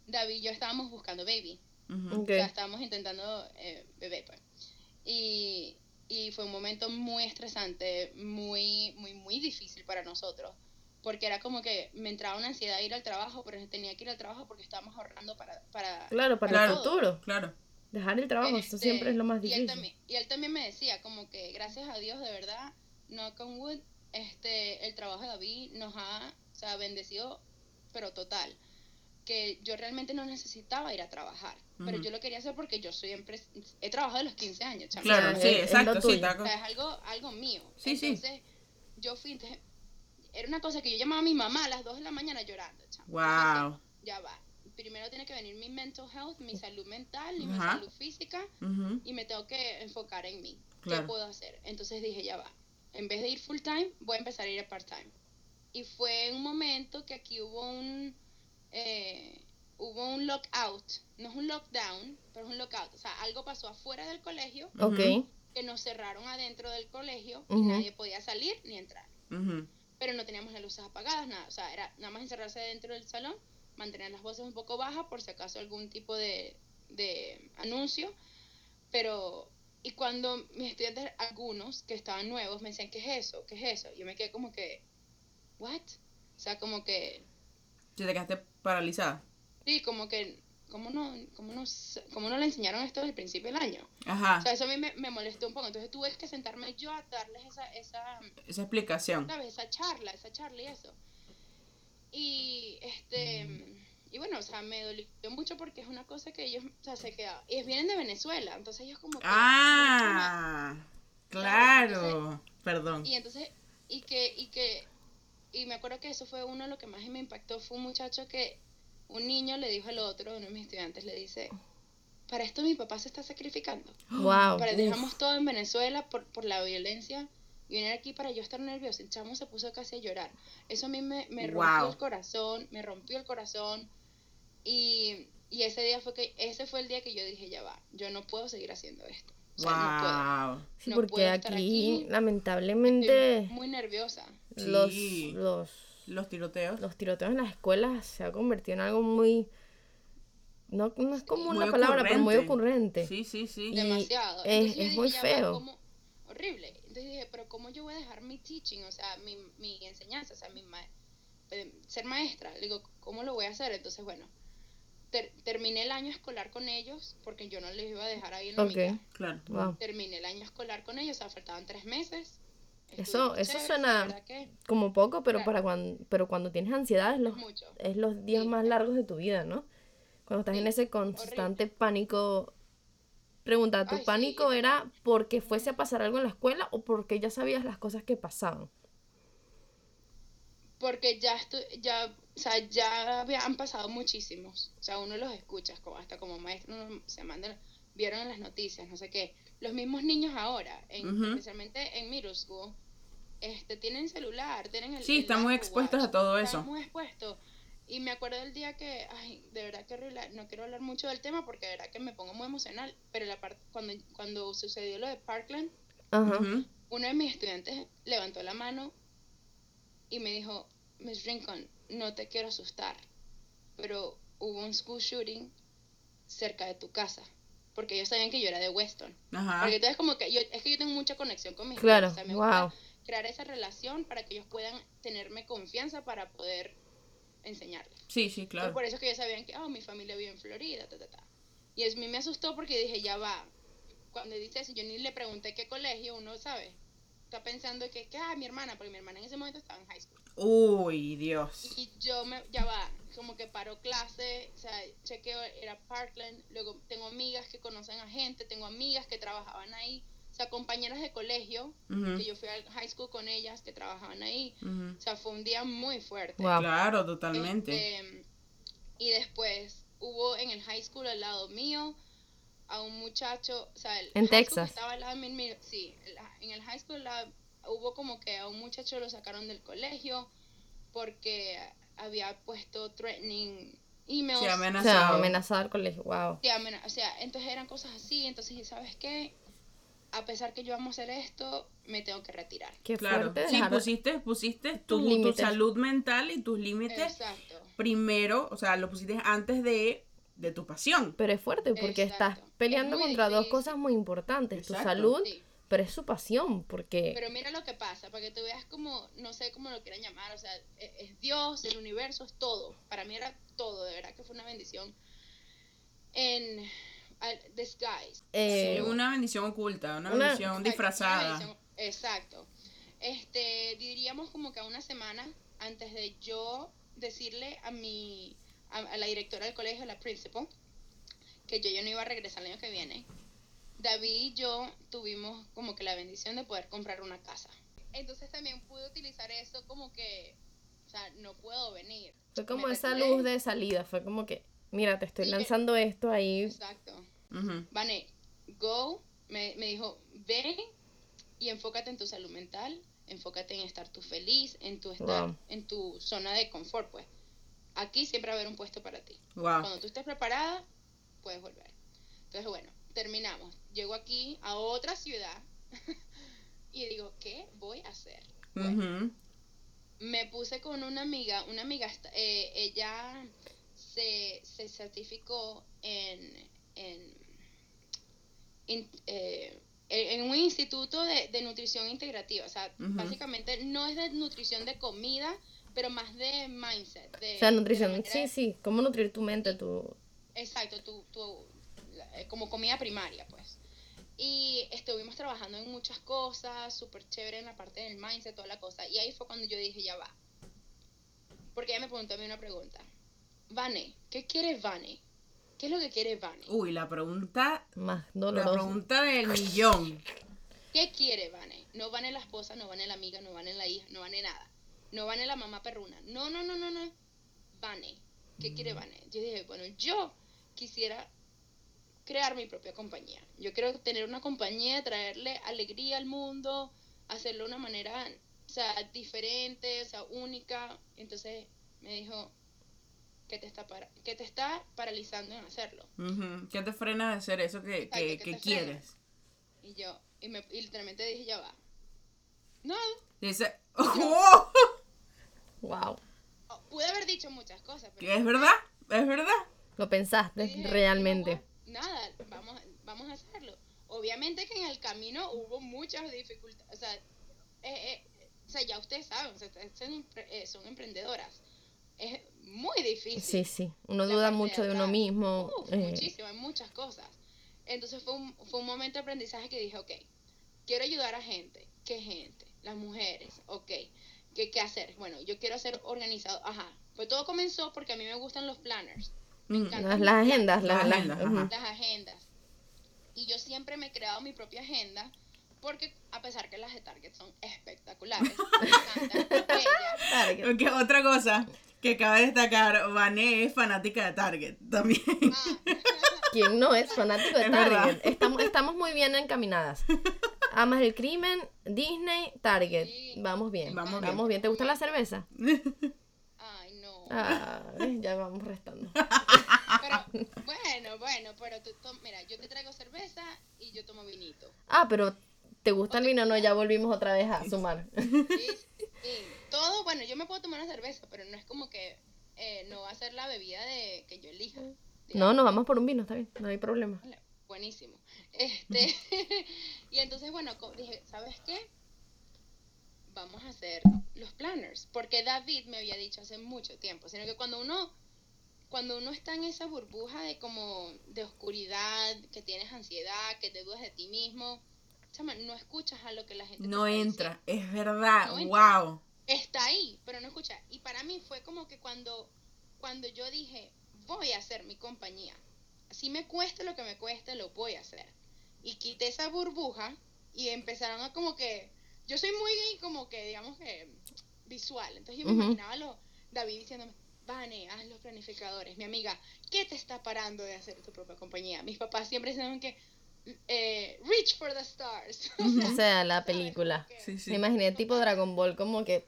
David y yo estábamos buscando baby. O sea, estábamos intentando eh, bebé, pues. Y, y fue un momento muy estresante, muy, muy, muy difícil para nosotros. Porque era como que me entraba una ansiedad ir al trabajo, pero tenía que ir al trabajo porque estábamos ahorrando para... para Claro, para el futuro. Claro. Dejar el trabajo, eso este, siempre es lo más Y él, difícil. también, y él también me decía como que gracias a Dios, de verdad, knock on wood, este, el trabajo de David nos ha o sea, bendecido, pero total, que yo realmente no necesitaba ir a trabajar, pero yo lo quería hacer porque yo soy empre- he trabajado de los 15 años, chama. Claro, sí, es exacto, sí, O sea, es algo, algo mío. Sí, sí. entonces, yo fui, era una cosa que yo llamaba a mi mamá a las 2 de la mañana llorando, chama. Wow. Entonces, ya va. Primero tiene que venir mi mental health, mi salud mental y mi salud física y me tengo que enfocar en mí. Claro. ¿Qué puedo hacer? Entonces dije, ya va. En vez de ir full time, voy a empezar a ir a part time. Y fue un momento que aquí hubo un eh, hubo un lockout. No es un lockdown, pero es un lockout. O sea, algo pasó afuera del colegio Ok. Ujú. que nos cerraron adentro del colegio y nadie podía salir ni entrar. Pero no teníamos las luces apagadas, nada. O sea, era nada más encerrarse dentro del salón, mantener las voces un poco bajas por si acaso algún tipo de, de anuncio. Pero, y cuando mis estudiantes, algunos que estaban nuevos, me decían, ¿qué es eso? ¿Qué es eso? Yo me quedé como que, ¿what? O sea, como que, te quedaste paralizada. sí, como que, ¿cómo no, cómo no, cómo no le enseñaron esto desde el principio del año? Ajá, O sea, eso a mí me, me molestó un poco. Entonces tuve que sentarme yo a darles esa, esa, esa explicación. ¿sabes? Esa charla, esa charla y eso. Y este y bueno, o sea, me dolió mucho porque es una cosa que ellos, o sea, se quedaban, y vienen de Venezuela, entonces ellos como que Ah, claro. Perdón. y entonces y que y que y me acuerdo que eso fue uno de lo que más me impactó fue un muchacho que un niño le dijo al otro, uno de mis estudiantes le dice, "Para esto mi papá se está sacrificando." Wow. Para, dejamos todo en Venezuela por, por la violencia y venir aquí para yo estar nervioso. El chamo se puso casi a llorar. Eso a mí me, me rompió Wow. el corazón, me rompió el corazón. Y, y ese día fue que, ese fue el día que yo dije, ya va, yo no puedo seguir haciendo esto. O sea, no puedo. Wow. Sí, no porque puedo estar aquí, aquí. lamentablemente, Estoy muy nerviosa. los, Sí. los, Los tiroteos. los tiroteos en las escuelas se ha convertido en algo muy... No, no es como Muy una palabra, pero muy ocurrente. Sí, sí, sí. Y demasiado. es- Entonces yo es dije, muy feo. ¿cómo? Horrible. Entonces dije, pero ¿cómo yo voy a dejar mi teaching, o sea, mi, mi enseñanza, o sea, mi ma- eh, ser maestra? Le digo, ¿cómo lo voy a hacer? Entonces, bueno, ter- terminé el año escolar con ellos, porque yo no les iba a dejar ahí en la Ok. mitad. Claro. Wow. Terminé el año escolar con ellos, o sea, faltaban tres meses. Eso- eso suena- Como poco, pero Claro. para cuando, pero cuando tienes ansiedad es los, mucho. es los días Sí. más largos de tu vida, ¿no? Cuando estás en ese constante pánico. Pregunta, ¿tu Ay, pánico era porque fuese a pasar algo en la escuela o porque ya sabías las cosas que pasaban? porque ya estu ya o sea ya han pasado muchísimos o sea uno los escucha como hasta como maestro uno se manda vieron en las noticias no sé qué los mismos niños ahora en, especialmente en middle school este tienen celular tienen el Sí, el están muy expuestos Watch, a todo están eso. muy expuestos. Y me acuerdo del día que ay de verdad que horrible, no quiero hablar mucho del tema porque de verdad que me pongo muy emocional pero la parte cuando cuando sucedió lo de Parkland uno de mis estudiantes levantó la mano y me dijo, Miss Rincon, no te quiero asustar, pero hubo un school shooting cerca de tu casa, porque ellos sabían que yo era de Weston. Ajá. Porque entonces como que yo, es que yo tengo mucha conexión con mis Claro, o sea, me wow. gusta crear esa relación para que ellos puedan tenerme confianza para poder enseñarles. Sí, sí, Entonces, claro. por eso que ellos sabían que, oh, mi familia vive en Florida, ta, ta, ta. Y a mí me asustó porque dije, ya va. Cuando dice eso, yo ni le pregunté qué colegio, uno sabe. Está pensando que, que, ah, mi hermana, porque mi hermana en ese momento estaba en high school. Uy, Dios. Y yo me, ya va, como que paró clase, o sea, chequeo, era Parkland. Luego tengo amigas que conocen a gente, tengo amigas que trabajaban ahí. O sea, compañeras de colegio, que yo fui al high school con ellas, que trabajaban ahí. ujú. O sea, fue un día muy fuerte. Wow. Claro, totalmente. Este, y después hubo en el high school al lado mío a un muchacho, o sea, el En Texas. estaba al lado de mí, sí, el- en el high school la- hubo como que a un muchacho lo sacaron del colegio porque había puesto threatening emails. Sí, O sea, amenazado. al colegio. Wow. Sí, o sea, entonces eran cosas así, entonces, ¿sabes qué? A pesar que yo vamos a hacer esto, me tengo que retirar. Qué Claro. fuerte Sí, pusiste, pusiste tu, tu salud mental y tus límites Exacto. primero, o sea, lo pusiste antes de, de tu pasión. Pero es fuerte porque estás peleando Es contra dos cosas muy importantes. Tu salud, Sí. Pero es su pasión. Porque Pero mira lo que pasa, para que tú veas como, no sé cómo lo quieran llamar, o sea, e- es, Dios, el universo, es todo. Para mí era todo, de verdad que fue una bendición. En al- disguise. eh, Sí, una bendición oculta, una, una- bendición Exacto, una disfrazada. bendición- Exacto. Este, diríamos como que a una semana antes de yo decirle a mi, a, a la directora del colegio, a la principal, que yo ya no iba a regresar el año que viene, David y yo tuvimos como que la bendición de poder comprar una casa. Entonces también pude utilizar eso como que, o sea, no puedo venir. Fue como Me esa retiré. luz de salida, fue como que, mira, te estoy Sí, que- lanzando esto ahí. Exacto. Ujú. Vane, go, me, me dijo, ve y enfócate en tu salud mental, enfócate en estar tú feliz, en tu estar, Wow. en tu zona de confort, pues. Aquí siempre va a haber un puesto para ti. Wow. Cuando tú estés preparada, puedes volver. Entonces, bueno, terminamos. Llego aquí a otra ciudad [laughs] y digo, ¿qué voy a hacer? Bueno, me puse con una amiga, una amiga, eh, ella se, se certificó en, en, in- eh, en un instituto de, de nutrición integrativa, o sea, básicamente no es de nutrición de comida, pero más de mindset. De, O sea, nutrición, sí, sí, cómo nutrir tu mente, tu... Exacto, tu, tu, eh, como comida primaria, pues. Y estuvimos trabajando en muchas cosas, súper chévere en la parte del mindset, toda la cosa. Y ahí fue cuando yo dije, ya va. Porque ella me preguntó a mí una pregunta. Vane, ¿qué quiere Vane? ¿Qué es lo que quiere Vane? Uy, la pregunta, más la doloroso. pregunta del millón. ¿Qué quiere Vane? No Vane la esposa, no Vane la amiga, no Vane la hija, no Vane nada. No Vane la mamá perruna. No, no, no, no, no. Vane. ¿Qué quiere Vane? Yo dije, bueno, yo quisiera crear mi propia compañía. Yo quiero tener una compañía, traerle alegría al mundo, hacerlo de una manera, o sea, diferente, o sea, única. Entonces me dijo, ¿qué te está, para qué te está paralizando en hacerlo? ¿Qué te frena de hacer eso que, Exacto, que, ¿qué que quieres? Y yo, y, me, y literalmente dije, ya va. No, Dice, [laughs] ¡Oh! Wow, Oh, pude haber dicho muchas cosas, pero ¿Que es verdad? ¿Es verdad? lo pensaste dije, realmente. "You know what? Nada, vamos, vamos a hacerlo. Obviamente que en el camino hubo muchas dificultades. O sea, eh, eh, o sea ya ustedes saben, o sea, son, eh, son emprendedoras. Es muy difícil. Sí, sí, uno duda de mucho de uno mismo. Uf, eh, Muchísimo, en muchas cosas. Entonces fue un, fue un momento de aprendizaje que dije, ok, quiero ayudar a gente. ¿Qué gente? Las mujeres, ok. ¿Qué, qué hacer? Bueno, yo quiero ser organizado. Ajá. Pues todo comenzó porque a mí me gustan los planners. Me encantan las, las agendas, las, Las las- agendas, ujú. ajá. las agendas. Y yo siempre me he creado mi propia agenda porque a pesar que las de Target son espectaculares, me [laughs] encantan bellas. Target. Porque otra cosa que cabe destacar, Vané es fanática de Target también. Ah, ¿Quién no es fanático de Es Target? Estamos, estamos muy bien encaminadas. Amas el crimen, Disney, Target. Sí. Vamos bien. Vamos Vamos, bien. bien. ¿Te gusta la cerveza? [laughs] Ah, ya vamos restando. Pero bueno, bueno, pero tú, tú- mira, yo te traigo cerveza y yo tomo vinito. Ah, pero ¿te gusta el vino? No, ya volvimos otra vez a sumar. Sí, sí. Todo, bueno, yo me puedo tomar una cerveza, pero no es como que eh, no va a ser la bebida de que yo elija. No, nos vamos por un vino, está bien, no hay problema. Buenísimo. Este, [laughs] y entonces, bueno, dije, ¿sabes qué? Vamos a hacer los planners. Porque David me había dicho hace mucho tiempo, sino que cuando uno, cuando uno está en esa burbuja de como de oscuridad, que tienes ansiedad, que te dudas de ti mismo, chama, no escuchas a lo que la gente te No entra, es verdad, No entra. wow. está ahí, pero no escucha. Y para mí fue como que cuando, cuando yo dije, voy a hacer mi compañía, si me cueste lo que me cueste, lo voy a hacer. Y quité esa burbuja y empezaron a como que, yo soy muy como que, digamos que, visual. Entonces yo me Ujú. imaginaba a los, David diciéndome, Vane, haz los planificadores. Mi amiga, ¿qué te está parando de hacer tu propia compañía? Mis papás siempre decían que, eh, reach for the stars. [laughs] O sea, la película. Sí, sí. Me imaginé tipo Dragon Ball como que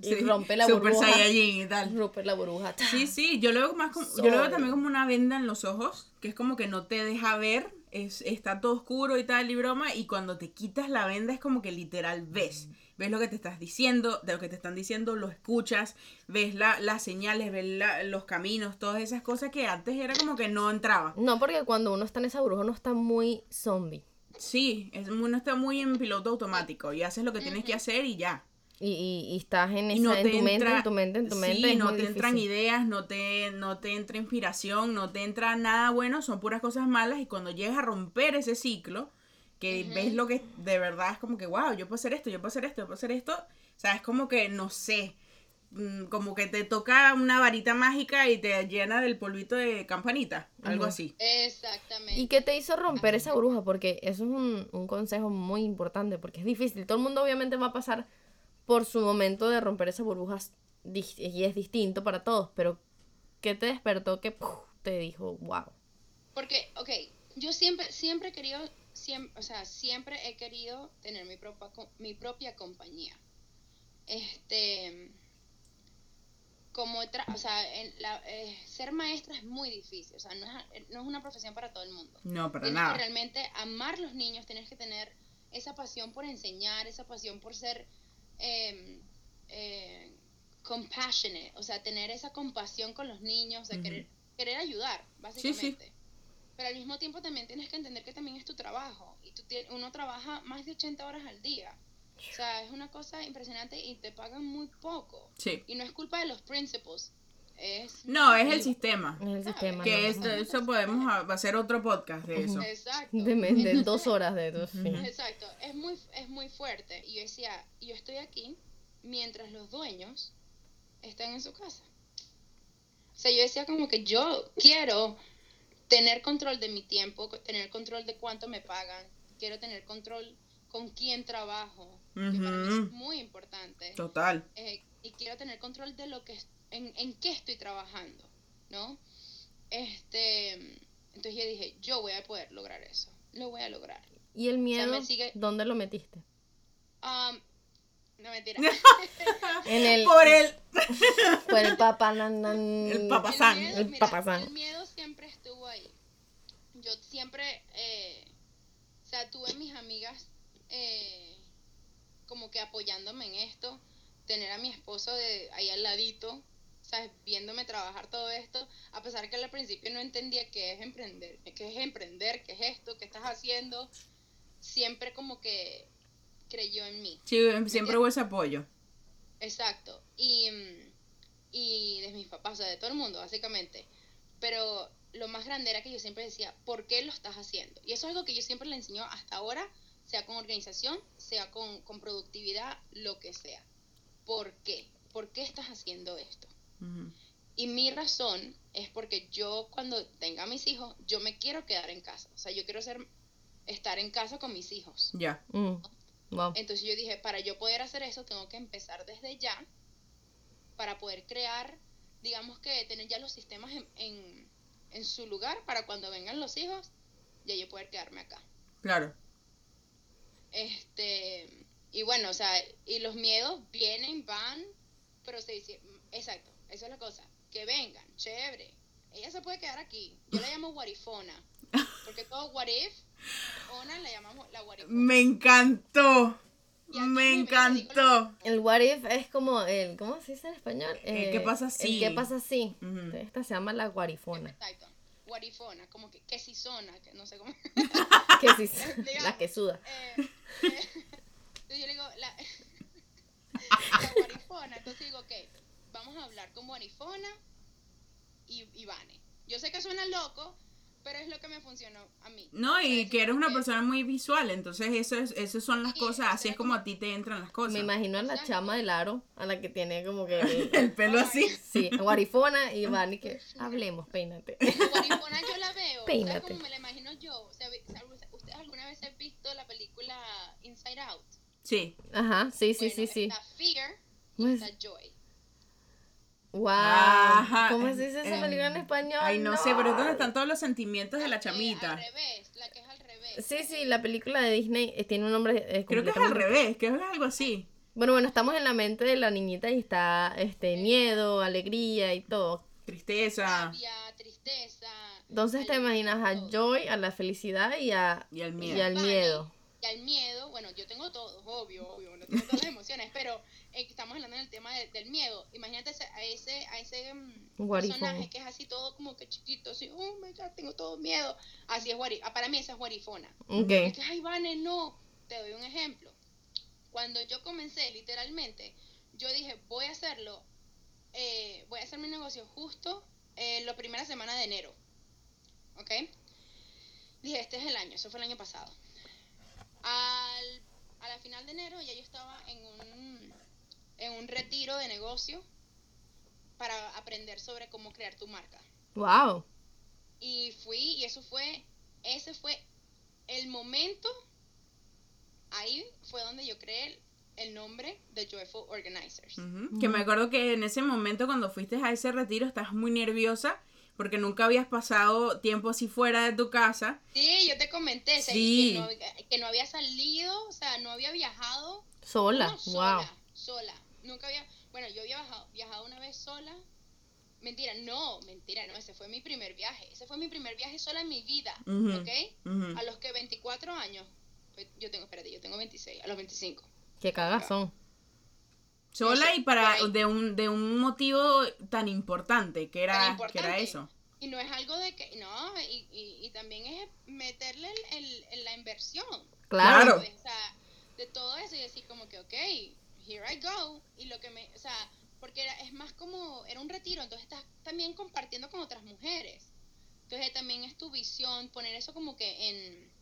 y Sí, rompe la Super burbuja. Saiyajin y tal. rompe la burbuja. Sí, sí, yo lo veo más como, yo lo veo también como una venda en los ojos, que es como que no te deja ver, es, está todo oscuro y tal y broma, y cuando te quitas la venda es como que literal ves, ves lo que te estás diciendo, de lo que te están diciendo, lo escuchas, ves la, las señales, ves la- los caminos, todas esas cosas que antes era como que no entraba. No, porque cuando uno está en esa burbuja uno está muy zombie. Sí, es, uno está muy en piloto automático y haces lo que tienes que hacer y ya. Y, y, y estás en, y esa, no en te tu mente, entra, en tu mente, en tu mente. sí, no te entran ideas, no te, no te entra inspiración, no te entra nada bueno, son puras cosas malas y cuando llegas a romper ese ciclo, que ves lo que de verdad es como que, wow, yo puedo hacer esto, yo puedo hacer esto, yo puedo hacer esto, o sea, es como que, no sé, mm, como que te toca una varita mágica y te llena del polvito de campanita, algo así. Exactamente. ¿Y qué te hizo romper esa burbuja? Porque eso es un, un consejo muy importante, porque es difícil. Todo el mundo obviamente va a pasar por su momento de romper esas burbujas y es distinto para todos, pero ¿qué te despertó que ¡puf! te dijo, wow? Porque, ok, yo siempre, siempre he querido, siempre, o sea, siempre he querido tener mi propia, mi propia compañía. Este, como, tra- o sea, en la- eh, ser maestra es muy difícil, o sea, no es, no es una profesión para todo el mundo. No, para tienes que nada. realmente amar los niños, tienes que tener esa pasión por enseñar, esa pasión por ser eh, eh, compassionate, o sea, tener esa compasión con los niños, sea, Ujú. querer, querer ayudar, básicamente. Pero al mismo tiempo también tienes que entender que también es tu trabajo y tú uno trabaja más de 80 horas al día. O sea, es una cosa impresionante y te pagan muy poco. Sí. Y no es culpa de los principals, es... No, es el sistema. Es el sistema. Que ¿no? esto, eso podemos ha- hacer otro podcast de eso. Exacto. De, [laughs] dos horas de dos. sí. Exacto, es muy, es muy fuerte. Y yo decía, yo estoy aquí mientras los dueños están en su casa. O sea, yo decía como que yo quiero tener control de mi tiempo, tener control de cuánto me pagan, quiero tener control con quién trabajo, que para mí Ujú. es muy importante. Total. Eh, y quiero tener control de lo que en, en qué estoy trabajando, ¿no? Este, entonces yo dije, yo voy a poder lograr eso, lo voy a lograr. ¿Y el miedo? me sigue- ¿Dónde lo metiste? Um, no mentira. [laughs] [laughs] En el, Por el, [laughs] por el papá, nan, nan. El papá san, miedo, el mira, papá san. el miedo siempre estuvo ahí. Yo siempre, eh, o sea, tuve mis amigas eh, como que apoyándome en esto, tener a mi esposo de ahí al ladito, ¿sabes? Viéndome trabajar todo esto, a pesar que al principio no entendía qué es emprender, qué es emprender, qué es esto, qué estás haciendo, siempre como que creyó en mí. Sí, siempre hubo ese apoyo. Exacto. Y, mm, y de mis papás, o sea, de todo el mundo, básicamente. Pero lo más grande era que yo siempre decía, ¿por qué lo estás haciendo? Y eso es algo que yo siempre le enseño hasta ahora, sea con organización, sea con, con productividad, lo que sea. ¿Por qué? ¿Por qué estás haciendo esto? Y mi razón es porque yo cuando tenga mis hijos, yo me quiero quedar en casa. O sea, yo quiero ser, estar en casa con mis hijos. Ya. Mm, wow. Entonces yo dije, para yo poder hacer eso, tengo que empezar desde ya, para poder crear, digamos que tener ya los sistemas en, en, en su lugar, para cuando vengan los hijos, ya yo poder quedarme acá. Claro. Este, y bueno, o sea, y los miedos vienen, van, pero se dice, exacto, esa es la cosa, que vengan, chévere. Ella se puede quedar aquí. Yo la llamo guarifona, porque todo what if, ona la llamamos la guarifona. Me encantó. Me encantó. El what if es como el, ¿cómo se dice en español? El qué pasa si. El qué pasa si. Ujú. Esta se llama la guarifona. Exacto. Guarifona, como que, que si zona, que no sé cómo. [laughs] Que [laughs] Digamos. la que suda. Eh, eh, [laughs] entonces yo le digo, la, la guarifona. Entonces digo, ok, vamos a hablar con guarifona y, y Vane. Yo sé que suena loco, pero es lo que me funcionó a mí. No, y que eres una Como persona muy visual, entonces eso es, esas son las Sí, cosas, así es como como- a ti te entran las cosas. Me imagino a la chama del aro, a la que tiene como que el- [laughs] El pelo así. sí, guarifona y van y que hablemos, peínate. Guarifona yo la veo. Peínate. ¿Sabes cómo me la imagino yo? O sea, ¿Ustedes alguna vez han visto la película Inside Out? Sí. Ajá, sí, sí, Bueno, sí, sí. Está Fear y Pues- está Joy. Wow. Ajá. ¿Cómo se dice esa película en español? Ay, no, sé, pero es donde están todos los sentimientos de la chamita. al revés, la que es al revés. Sí, sí, la película de Disney eh, tiene un nombre eh, Creo que es al revés, que es algo así. Bueno, bueno, estamos en la mente de la niñita y está este miedo, alegría y todo. Tristeza Rabia, tristeza. Entonces te imaginas a. Joy, a la felicidad y a y y miedo. al Vale. miedo. Y al miedo, bueno, yo tengo todo, obvio, obvio, no tengo todas las emociones, pero eh, estamos hablando en el tema de- del miedo. Imagínate a ese, a ese mm, personaje que es así todo como que chiquito, así, oh my god, tengo todo miedo. Así es guari, ah, para mí esa es guarifona. Ok. Es que, ay, Vane, no. Te doy un ejemplo. Cuando yo comencé, literalmente, yo dije, voy a hacerlo, eh, voy a hacer mi negocio justo eh, la primera semana de enero. ¿Ok? Dije, este es el año, eso fue el año pasado. Al, a la final de enero ya yo estaba en un, en un retiro de negocio para aprender sobre cómo crear tu marca. Wow. Y fui, y eso fue, ese fue el momento, ahí fue donde yo creé el, nombre de Joyful Organizers. Que me acuerdo que en ese momento cuando fuiste a ese retiro estabas muy nerviosa porque nunca habías pasado tiempo así fuera de tu casa. Sí, yo te comenté, Sí. que, no, que no había salido, o sea, no había viajado. Sola. no, wow. sola, sola. Nunca había, bueno, yo había viajado, viajado una vez sola. Mentira, no, mentira, no, ese fue mi primer viaje. Ese fue mi primer viaje sola en mi vida, Ujú. ¿ok? A los que 24 años, pues, yo tengo, espérate, yo tengo 26, a los 25. Qué cagazón. Sola No sé, y para de un de un motivo tan importante que era que era eso. Y no es algo de que, no, y, y, y también es meterle el, el- el- la inversión. Claro. Claro. pues, o sea, de todo eso y decir como que, ok, here I go. Y lo que me, o sea, porque era, es más como, era un retiro, entonces estás también compartiendo con otras mujeres. Entonces también es tu visión, poner eso como que en,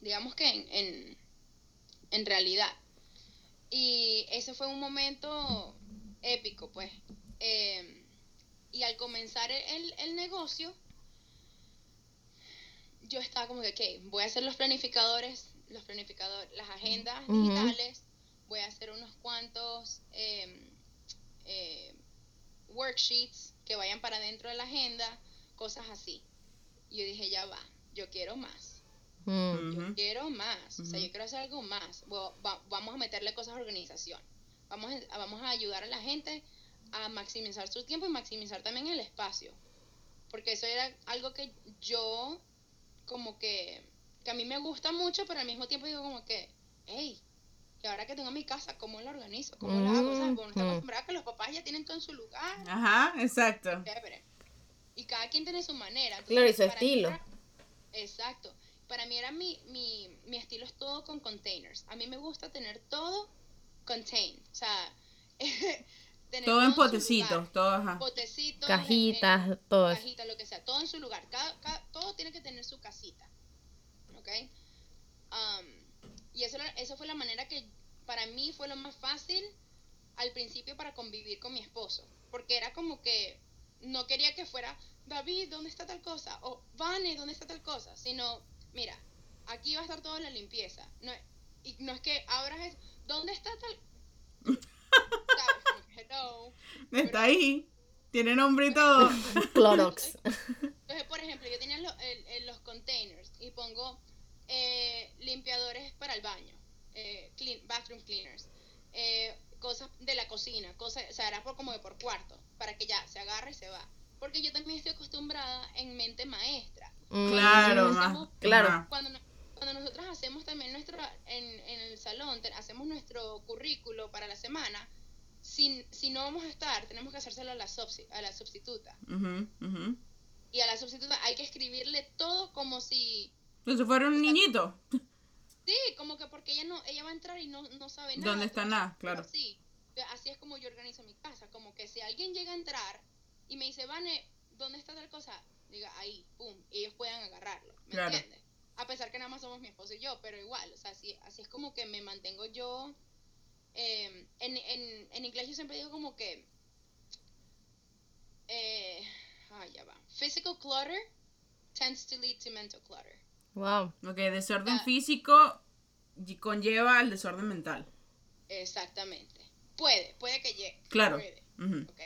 digamos que en, en, en realidad. Y ese fue un momento épico, pues. Eh, y al comenzar el, el negocio, yo estaba como que, ok, voy a hacer los planificadores, los planificadores, las agendas digitales, voy a hacer unos cuantos eh, eh, worksheets que vayan para dentro de la agenda, cosas así. Y yo dije, ya va, yo quiero más, Mm. yo quiero más, o sea, yo quiero hacer algo más, va- vamos a meterle cosas a organización, vamos a, vamos a ayudar a la gente a maximizar su tiempo y maximizar también el espacio, porque eso era algo que yo como que, que a mí me gusta mucho, pero al mismo tiempo digo como que, hey, y ahora que tengo mi casa, ¿cómo la organizo? ¿Cómo la hago? O sea, porque uno está Ujú. acostumbrado a que los papás ya tienen todo en su lugar, Ajá, exacto. chévere. Y cada quien tiene su manera. Entonces, Claro, y su estilo. era- exacto. Para mí era mi, mi, mi estilo es todo con containers. A mí me gusta tener todo contained. O sea, [laughs] tener Todo en su lugar. potecitos, todo ajá. Potecitos, Cajitas, en- en todo eso. cajitas, lo que sea. Todo en su lugar. Cada, cada- todo tiene que tener su casita. ¿Ok? Um, y eso, eso fue la manera que para mí fue lo más fácil al principio para convivir con mi esposo. Porque era como que no quería que fuera, David, ¿dónde está tal cosa? O Vane, ¿dónde está tal cosa? Sino, mira, aquí va a estar toda la limpieza. No, es- y no es que abras eso, ¿dónde está tal? [laughs] Hello. Está ahí. Tiene nombre y todo. Clorox. Entonces, por ejemplo, yo tenía lo- el- el- los containers y pongo eh, limpiadores para el baño, eh, clean, bathroom cleaners, eh, cosas de la cocina, cosas, o sea, era por, como de por cuarto, para que ya se agarre y se va. Porque yo también estoy acostumbrada en mente maestra. Mm. Claro, hacemos- Claro. Cuando, cuando nosotros hacemos también nuestro, en, en el salón, te- hacemos nuestro currículo para la semana, si, si no vamos a estar, tenemos que hacérselo a la, subsi- a la sustituta. Ujú, ujú. Y a la sustituta hay que escribirle todo como si Entonces fuera un niñito. Sí, como que porque ella no, ella va a entrar y no, no sabe nada. ¿Dónde está pues, nada? Claro. Sí, así es como yo organizo mi casa, como que si alguien llega a entrar y me dice, Vane, ¿dónde está tal cosa? Diga, ahí, pum, y ellos puedan agarrarlo, ¿me Claro. entiendes? A pesar que nada más somos mi esposo y yo, pero igual, o sea, así, así es como que me mantengo yo, eh, en, en, en inglés yo siempre digo como que, eh, ah, ya va, physical clutter tends to lead to mental clutter. Wow. Ok, desorden Ah. físico conlleva al desorden mental. Exactamente. Puede, puede que llegue. Claro. Puede. ¿ok?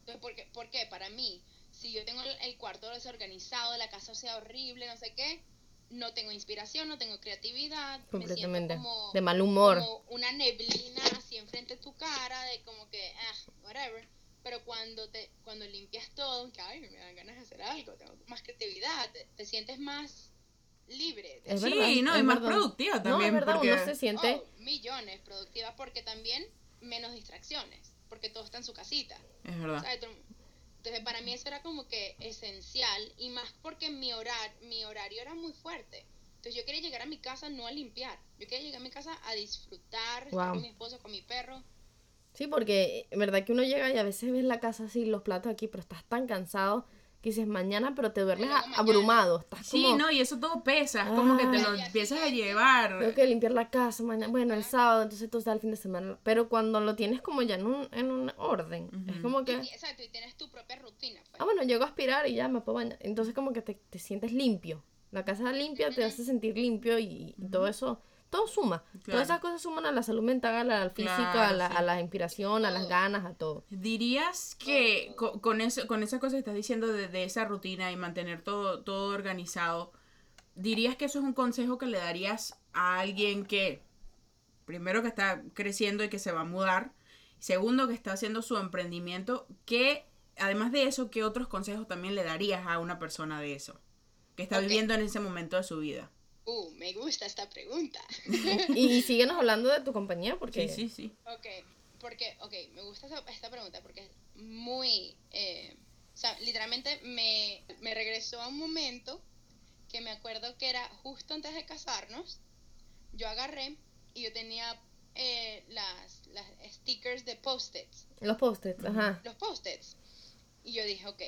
Entonces, ¿por qué? ¿por qué? Para mí, si yo tengo el, el cuarto desorganizado, la casa sea horrible, no sé qué, no tengo inspiración, no tengo creatividad. Completamente. Me siento como, De mal humor. como una neblina así enfrente de tu cara, de como que, ah, whatever. Pero cuando te cuando limpias todo, que ay, me dan ganas de hacer algo, tengo más creatividad, te, te sientes más libre. de Es sí, verdad, no, es y más verdad. productiva No, también. es verdad, porque... uno se siente. Oh, millones productivas porque también menos distracciones, porque todo está en su casita. Es verdad. Entonces para mí eso era como que esencial y más porque mi horario, mi horario era muy fuerte. Entonces yo quería llegar a mi casa no a limpiar, yo quería llegar a mi casa a disfrutar, estar Wow. con mi esposo, con mi perro. Sí, porque en verdad que uno llega y a veces ves la casa así, los platos aquí, pero estás tan cansado que dices mañana, pero te duermes a- abrumado. Estás Sí, como, no, y eso todo pesa, es como que te lo empiezas a llevar. tengo que limpiar la casa mañana, bueno, el sábado, entonces todo está el fin de semana. Pero cuando lo tienes como ya en un, en un orden, es como que, y- exacto, y tienes tu propia rutina. pues. ah, bueno, llego a aspirar y ya me puedo bañar. Entonces como que te, te sientes limpio. La casa limpia te hace sentir limpio y, y todo eso, todo suma. Claro. Todas esas cosas suman a la salud mental, al físico, a, Claro, la, sí. a la inspiración, a las ganas, a todo. ¿Dirías que co- con, eso, con esa cosa que estás diciendo de, de esa rutina y mantener todo, todo organizado, ¿dirías que eso es un consejo que le darías a alguien que, primero que está creciendo y que se va a mudar, segundo que está haciendo su emprendimiento, que además de eso, ¿qué otros consejos también le darías a una persona de eso? Que está viviendo en ese momento de su vida. Uh, me gusta esta pregunta. [laughs] Y, síguenos hablando de tu compañía porque... Sí, sí, sí. Ok, porque, ok, me gusta esta, pregunta porque es muy, eh, o sea, literalmente me, me regresó a un momento que me acuerdo que era justo antes de casarnos, yo agarré y yo tenía eh, las, las stickers de post-its, Los post-its, ajá. los post-its, y yo dije, ok,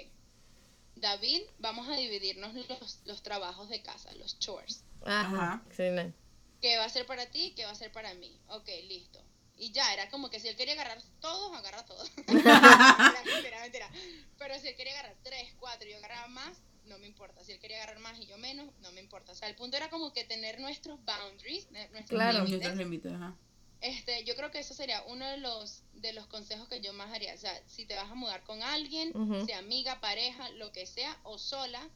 David, vamos a dividirnos los, los trabajos de casa, los chores. Ajá. Ajá. Excelente. ¿Qué va a ser para ti? ¿Qué va a ser para mí? Ok, listo. Y ya, era como que si él quería agarrar todos, agarra todos. [laughs] mentira, mentira, mentira. Pero si él quería agarrar tres, cuatro y yo agarraba más, no me importa. Si él quería agarrar más y yo menos, no me importa. O sea, el punto era como que tener nuestros boundaries, nuestros Claro. límites. Mientras límites, ajá. Este, yo creo que eso sería uno de los de los consejos que yo más haría. O sea, si te vas a mudar con alguien, sea amiga, pareja, lo que sea, o sola,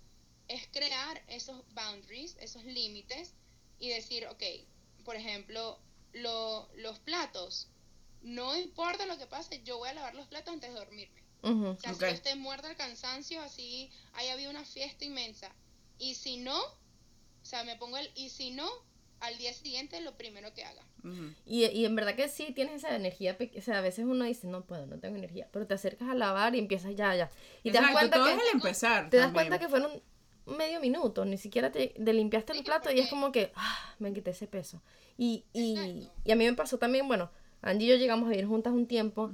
es crear esos boundaries, esos límites y decir, ok, por ejemplo, lo- los platos, no importa lo que pase, yo voy a lavar los platos antes de dormirme. Ujú. O sea, si yo esté muerta al cansancio, así ahí había una fiesta inmensa. Y si no, o sea, me pongo el y si no, al día siguiente lo primero que haga. Y, y en verdad que sí tienes esa energía, o sea, a veces uno dice, no puedo, no tengo energía, pero te acercas a lavar y empiezas ya, ya. Y te das cuenta todo que, es el empezar. te das cuenta que fueron medio minuto, ni siquiera te, te limpiaste el plato y es como que, ah, me quité ese peso. Y, y, a mí me pasó también, bueno, Angie y yo llegamos a vivir juntas un tiempo,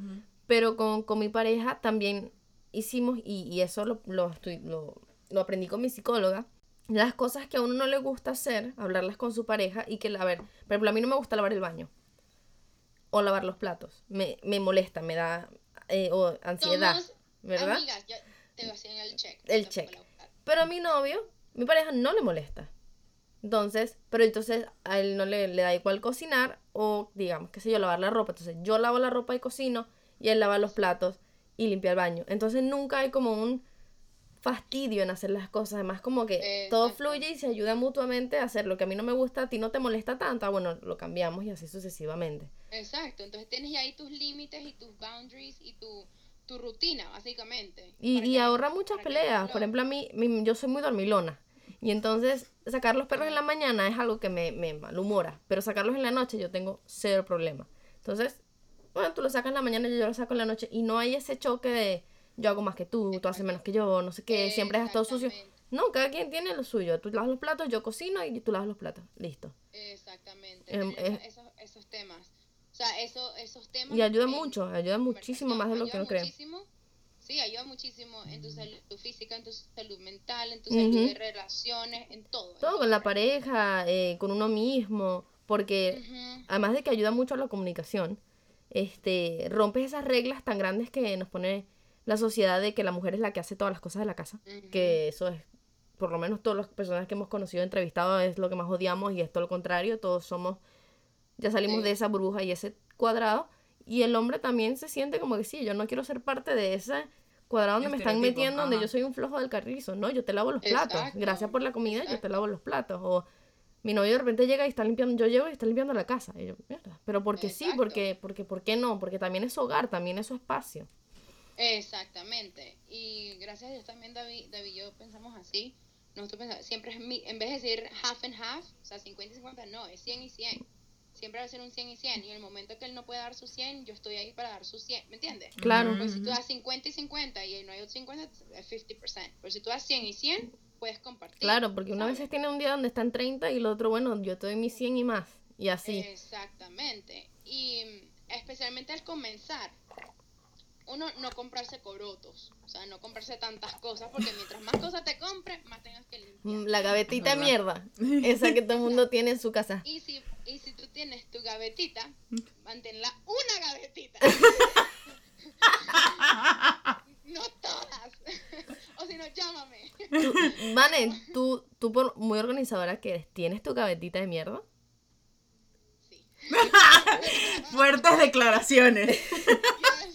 pero con, con mi pareja también hicimos, y, y eso lo, lo, lo, lo aprendí con mi psicóloga, las cosas que a uno no le gusta hacer, hablarlas con su pareja y que, a ver, por ejemplo, a mí no me gusta lavar el baño o lavar los platos, me, me molesta, me da eh, o ansiedad, Somos ¿verdad? Amigas, ya te hacían el check. El check. Pero a mi novio, mi pareja no le molesta. Entonces, pero entonces a él no le, le da igual cocinar o, digamos, qué sé yo, lavar la ropa. Entonces yo lavo la ropa y cocino y él lava los platos y limpia el baño. Entonces nunca hay como un fastidio en hacer las cosas. Además, como que todo Exacto. fluye y se ayuda mutuamente a hacer lo que a mí no me gusta, a ti no te molesta tanto. Ah, bueno, lo cambiamos y así sucesivamente. Exacto, entonces tienes ya ahí tus límites y tus boundaries y tu, tu rutina, básicamente. Y, y que- ahorra muchas peleas. Por ejemplo, a mí, mi- yo soy muy dormilona. Y entonces sacar los perros en la mañana es algo que me, me malhumora. Pero sacarlos en la noche yo tengo cero problema. Entonces, bueno, tú lo sacas en la mañana y yo lo saco en la noche. Y no hay ese choque de yo hago más que tú, tú haces menos que yo, no sé qué, siempre has estado sucio. No, cada quien tiene lo suyo. Tú lavas los platos, yo cocino y tú lavas los platos. Listo. Exactamente. Em, eh. esos, esos temas. O sea, eso, esos temas. Y ayuda mucho, ayuda muchísimo más de lo que ayuda uno cree. muchísimo. Sí, ayuda muchísimo en tu salud física, en tu salud mental, en tu salud de relaciones, en todo. Todo con la pareja, eh, con uno mismo, porque además de que ayuda mucho a la comunicación, este, rompes esas reglas tan grandes que nos pone la sociedad de que la mujer es la que hace todas las cosas de la casa, que eso es, por lo menos todas las personas que hemos conocido, entrevistado, es lo que más odiamos y es todo lo contrario, todos somos, ya salimos Sí. de esa burbuja y ese cuadrado, y el hombre también se siente como que sí, yo no quiero ser parte de ese cuadrado donde me están metiendo, donde yo soy un flojo del carrizo, ¿no? Yo te lavo los platos, gracias por la comida, yo te lavo los platos, o mi novio de repente llega y está limpiando, yo llego y está limpiando la casa. Y yo, mierda. Pero porque sí, porque, porque, ¿por qué no? Porque también es su hogar, también es su espacio. Exactamente. Y gracias a Dios también David, David y yo pensamos así. Nosotros pensamos, siempre es mi, en vez de decir half and half, o sea, 50 y 50, no, es 100 y 100. Siempre va a ser un 100 y 100. Y en el momento que él no puede dar su 100, yo estoy ahí para dar su 100. ¿Me entiendes? Claro. Pues si tú das 50 y 50 y no hay otro 50, es 50%. Pero si tú das 100 y 100, puedes compartir. Claro, porque una vez tiene un día donde está en 30 y el otro, bueno, yo te doy mis 100 y más. Y así. Exactamente. Y mm, especialmente al comenzar, uno, no comprarse corotos. O sea, no comprarse tantas cosas, porque mientras más cosas te compres, más tengas que limpiar. La gavetita de verdad. mierda. Esa que todo el mundo [laughs] tiene en su casa. Y si, y si tú tienes tu gavetita, [laughs] manténla una gavetita. [laughs] no todas. o si no, llámame. Tú, Vane, tú, tú por muy organizadora que eres, ¿tienes tu gavetita de mierda? Sí. [laughs] Fuertes declaraciones. [laughs]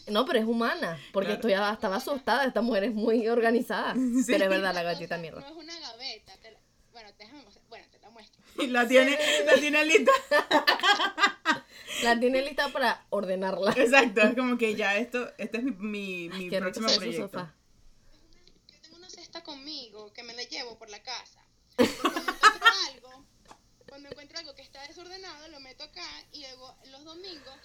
No, pero es humana, porque Claro. estoy, estaba asustada, esta mujer es muy organizada. [laughs] Pero es verdad, la sea, mierda. No es una gaveta. te la- bueno, déjame mostrar- Bueno, te la muestro. Y la tiene, la tiene lista. La tiene lista para ordenarla. Exacto, es como que ya esto, este es mi, mi, rico próximo proyecto. sofá. Yo tengo una cesta conmigo que me la llevo por la casa. Porque Cuando encuentro algo, cuando encuentro algo que lo meto acá y luego los domingos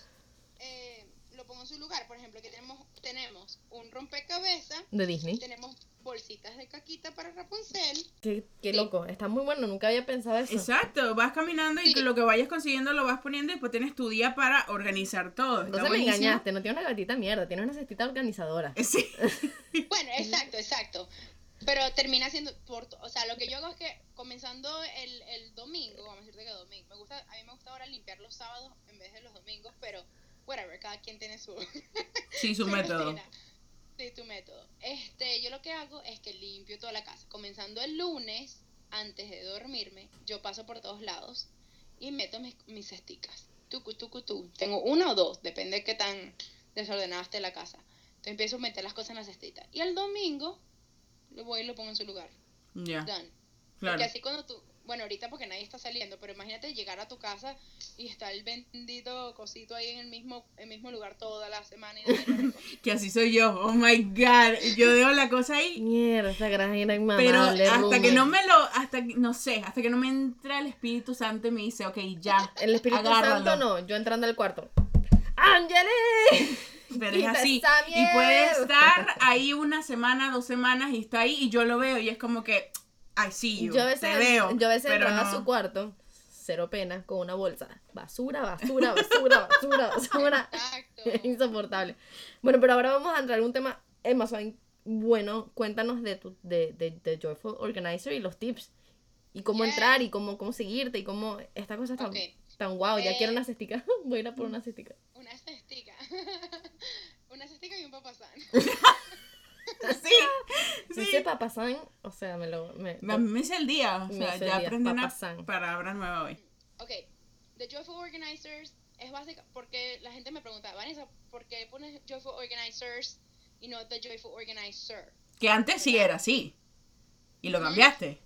eh, lo pongo en su lugar. Por ejemplo, que tenemos, tenemos un rompecabezas, De Disney. tenemos bolsitas de caquita para Rapunzel. Qué, qué loco, está muy bueno, nunca había pensado eso. Exacto, vas caminando y Sí. lo que vayas consiguiendo lo vas poniendo y después tienes tu día para organizar todo. Entonces me buenísimo. engañaste, no tiene una gavetita de mierda, tiene una cestita organizadora. Sí. Bueno, exacto, exacto. Pero termina siendo, por, o sea, lo que yo hago es que comenzando el, el domingo, vamos a decirte que domingo, me gusta, a mí me gusta ahora limpiar los sábados en vez de los domingos, pero whatever, cada quien tiene su, [laughs] Sí, su método. rutina. Sí, tu método. Este, yo lo que hago es que limpio toda la casa. Comenzando el lunes, antes de dormirme, yo paso por todos lados y meto mis, mis cesticas. Tucu, tucu, tu. Tengo una o dos, depende de qué tan desordenada esté la casa. Entonces empiezo a meter las cosas en la cestita. Y el domingo lo voy y lo pongo en su lugar. Ya, Done. claro. Porque así cuando tú, bueno, ahorita porque nadie está saliendo, pero imagínate llegar a tu casa y está el bendito cosito ahí en el mismo, el mismo lugar toda la semana y recoge. [laughs] Que así soy yo. Oh my god. Yo dejo la cosa ahí. Mierda, esa gran era Pero hasta roommate. que no me lo, hasta que, no sé, hasta que no me entra el Espíritu Santo y me dice, ok, ya. El Espíritu agárralo. Santo no, yo entrando al cuarto. ¡Ángele! [laughs] Pero es Quita así. Y puede estar ahí una semana, dos semanas y está ahí y yo lo veo y es como que, ay, sí, Yo te veo. yo a veces pero entraba a su cuarto, cero pena, con una bolsa. Basura, basura, basura, basura, [laughs] basura. Exacto. [laughs] Insoportable. Bueno, pero ahora vamos a entrar en un tema eh, más bien bueno. Cuéntanos de tu de, de, de Joyful Organizer y los tips. Y cómo Yes. entrar y cómo, cómo seguirte y cómo esta cosa tan, Ok. tan guau. Ya Eh, quiero una cestica. Voy a ir a por una cestica. Una cestica. [laughs] una cestica y un papasán. [laughs] Sí, sí. Dice papasan, o sea, me lo... Me, mí me hice el día, o Me sea, ya día, aprendí una papasán. palabra nueva hoy. Ok, The Joyful Organizers es básica porque la gente me pregunta, Vanessa, ¿por qué pones Joyful Organizers y no The Joyful Organizer? Que antes sí era así. Y lo cambiaste.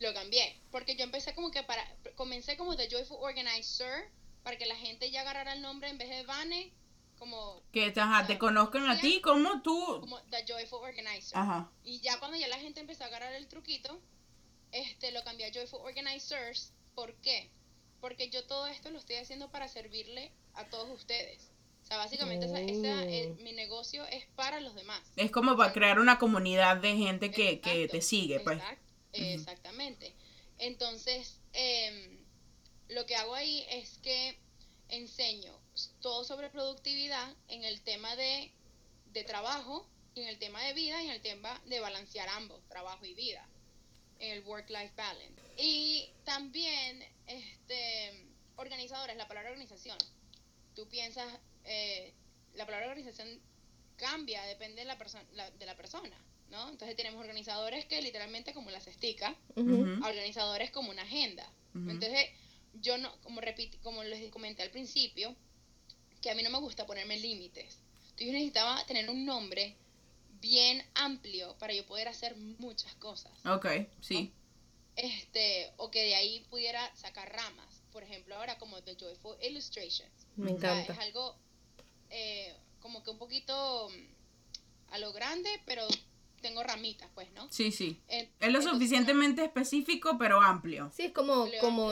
Lo cambié, porque yo empecé como que para, comencé como The Joyful Organizer para que la gente ya agarrara el nombre en vez de Vane, como, Que ajá, te conozcan a ti como tú. como The Joyful Organizer. Ajá. Y ya cuando ya la gente empezó a agarrar el truquito, este lo cambié a Joyful Organizers. ¿Por qué? Porque yo todo esto lo estoy haciendo para servirle a todos ustedes. O sea, básicamente esa, esa, eh, Oh. mi negocio es para los demás. Es como para crear una comunidad de gente que, que te sigue, pues. exact- Exactamente. Entonces, em, lo que hago ahí es que enseño todo sobre productividad en el tema de, de trabajo, y en el tema de vida y en el tema de balancear ambos, trabajo y vida, en el work-life balance. Y también, este, organizadores, la palabra organización. Tú piensas, eh, la palabra organización cambia, depende de la, persona de la persona, ¿no? Entonces tenemos organizadores que literalmente como la cestica, a organizadores como una agenda. Entonces, yo no, como repito, como les comenté al principio, que a mí no me gusta ponerme límites. Entonces yo necesitaba tener un nombre bien amplio para yo poder hacer muchas cosas. Ok, sí. Este, o que de ahí pudiera sacar ramas. Por ejemplo, ahora como The Joyful Illustrations. Me O sea, encanta. es algo eh, como que un poquito mm, a lo grande, pero tengo ramitas, pues, ¿no? Sí, sí. En- Es lo entonces, suficientemente específico, pero amplio. Sí, es como, como,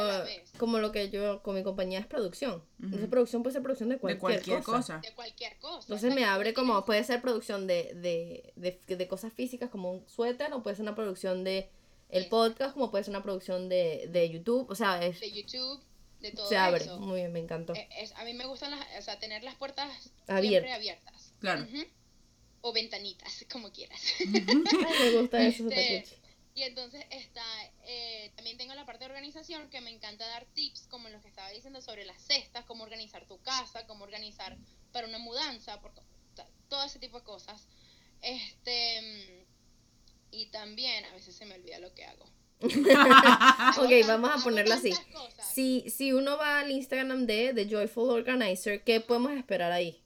como lo que yo con mi compañía es producción. Entonces, Ujú. producción puede ser producción de De cualquier, cualquier cosa. cosa. De cualquier cosa. Entonces me abre como, puede ser producción de, de, de, de cosas físicas como un suéter, o puede ser una producción de el Sí. podcast, como puede ser una producción de, de YouTube. O sea, es, De YouTube, de todo se abre. eso. Muy bien, me encantó. Eh, es- a mí me gustan las, o sea, tener las puertas Abiertas. siempre abiertas. Claro. Ujú. O ventanitas, [laughs] como quieras. Ay, me gusta eso, Este, y entonces está, eh, también tengo la parte de organización que me encanta dar tips como los que estaba diciendo sobre las cestas, cómo organizar tu casa, cómo organizar para una mudanza, por, todo ese tipo de cosas. Este, y también a veces se me olvida lo que hago. [laughs] Ok, vamos a ponerlo así. Si, si uno va al Instagram de The Joyful Organizer, ¿qué podemos esperar ahí?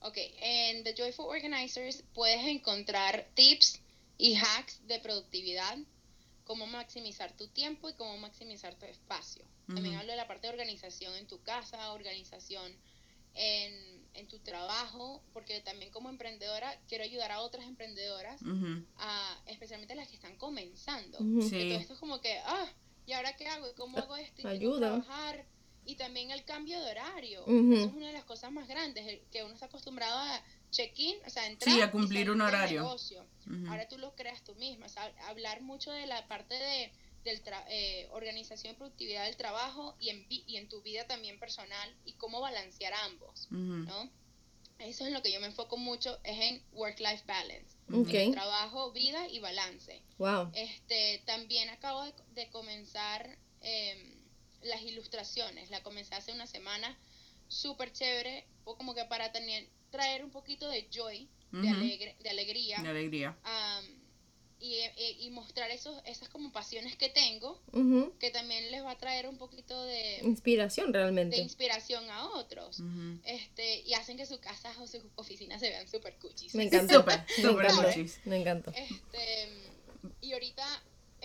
Ok, en The Joyful Organizers puedes encontrar tips y hacks de productividad, cómo maximizar tu tiempo y cómo maximizar tu espacio. También hablo de la parte de organización en tu casa, organización en, en tu trabajo, porque también como emprendedora quiero ayudar a otras emprendedoras, Ujú. a, especialmente las que están comenzando. Sí. Todo esto es como que, ah, ¿y ahora qué hago? ¿Y cómo hago esto? ¿Y tengo que Ayuda. trabajar? Y también el cambio de horario. Ujú. Eso es una de las cosas más grandes, que uno está acostumbrado a check-in, o sea, entrar Sí, a y cumplir salir un horario. negocio. Ujú. Ahora tú lo creas tú misma, o sea, hablar mucho de la parte de del tra- eh, organización y productividad del trabajo y en, y en tu vida también personal y cómo balancear ambos. ¿no? Eso es en lo que yo me enfoco mucho, es en work-life balance. Trabajo, vida y balance. Wow. Este, también acabo de, de comenzar em, las ilustraciones. La comencé hace una semana, súper chévere, o como que para tener, traer un poquito de joy, de, alegre, de alegría, De alegría. am, y, y- y mostrar esos, esas como pasiones que tengo, que también les va a traer un poquito de, Inspiración de realmente. inspiración a otros. Este, y hacen que sus casas o sus oficinas se vean súper cuchis. Me encanta. [laughs] Súper, súper cuchis. Me encanta. Este, y ahorita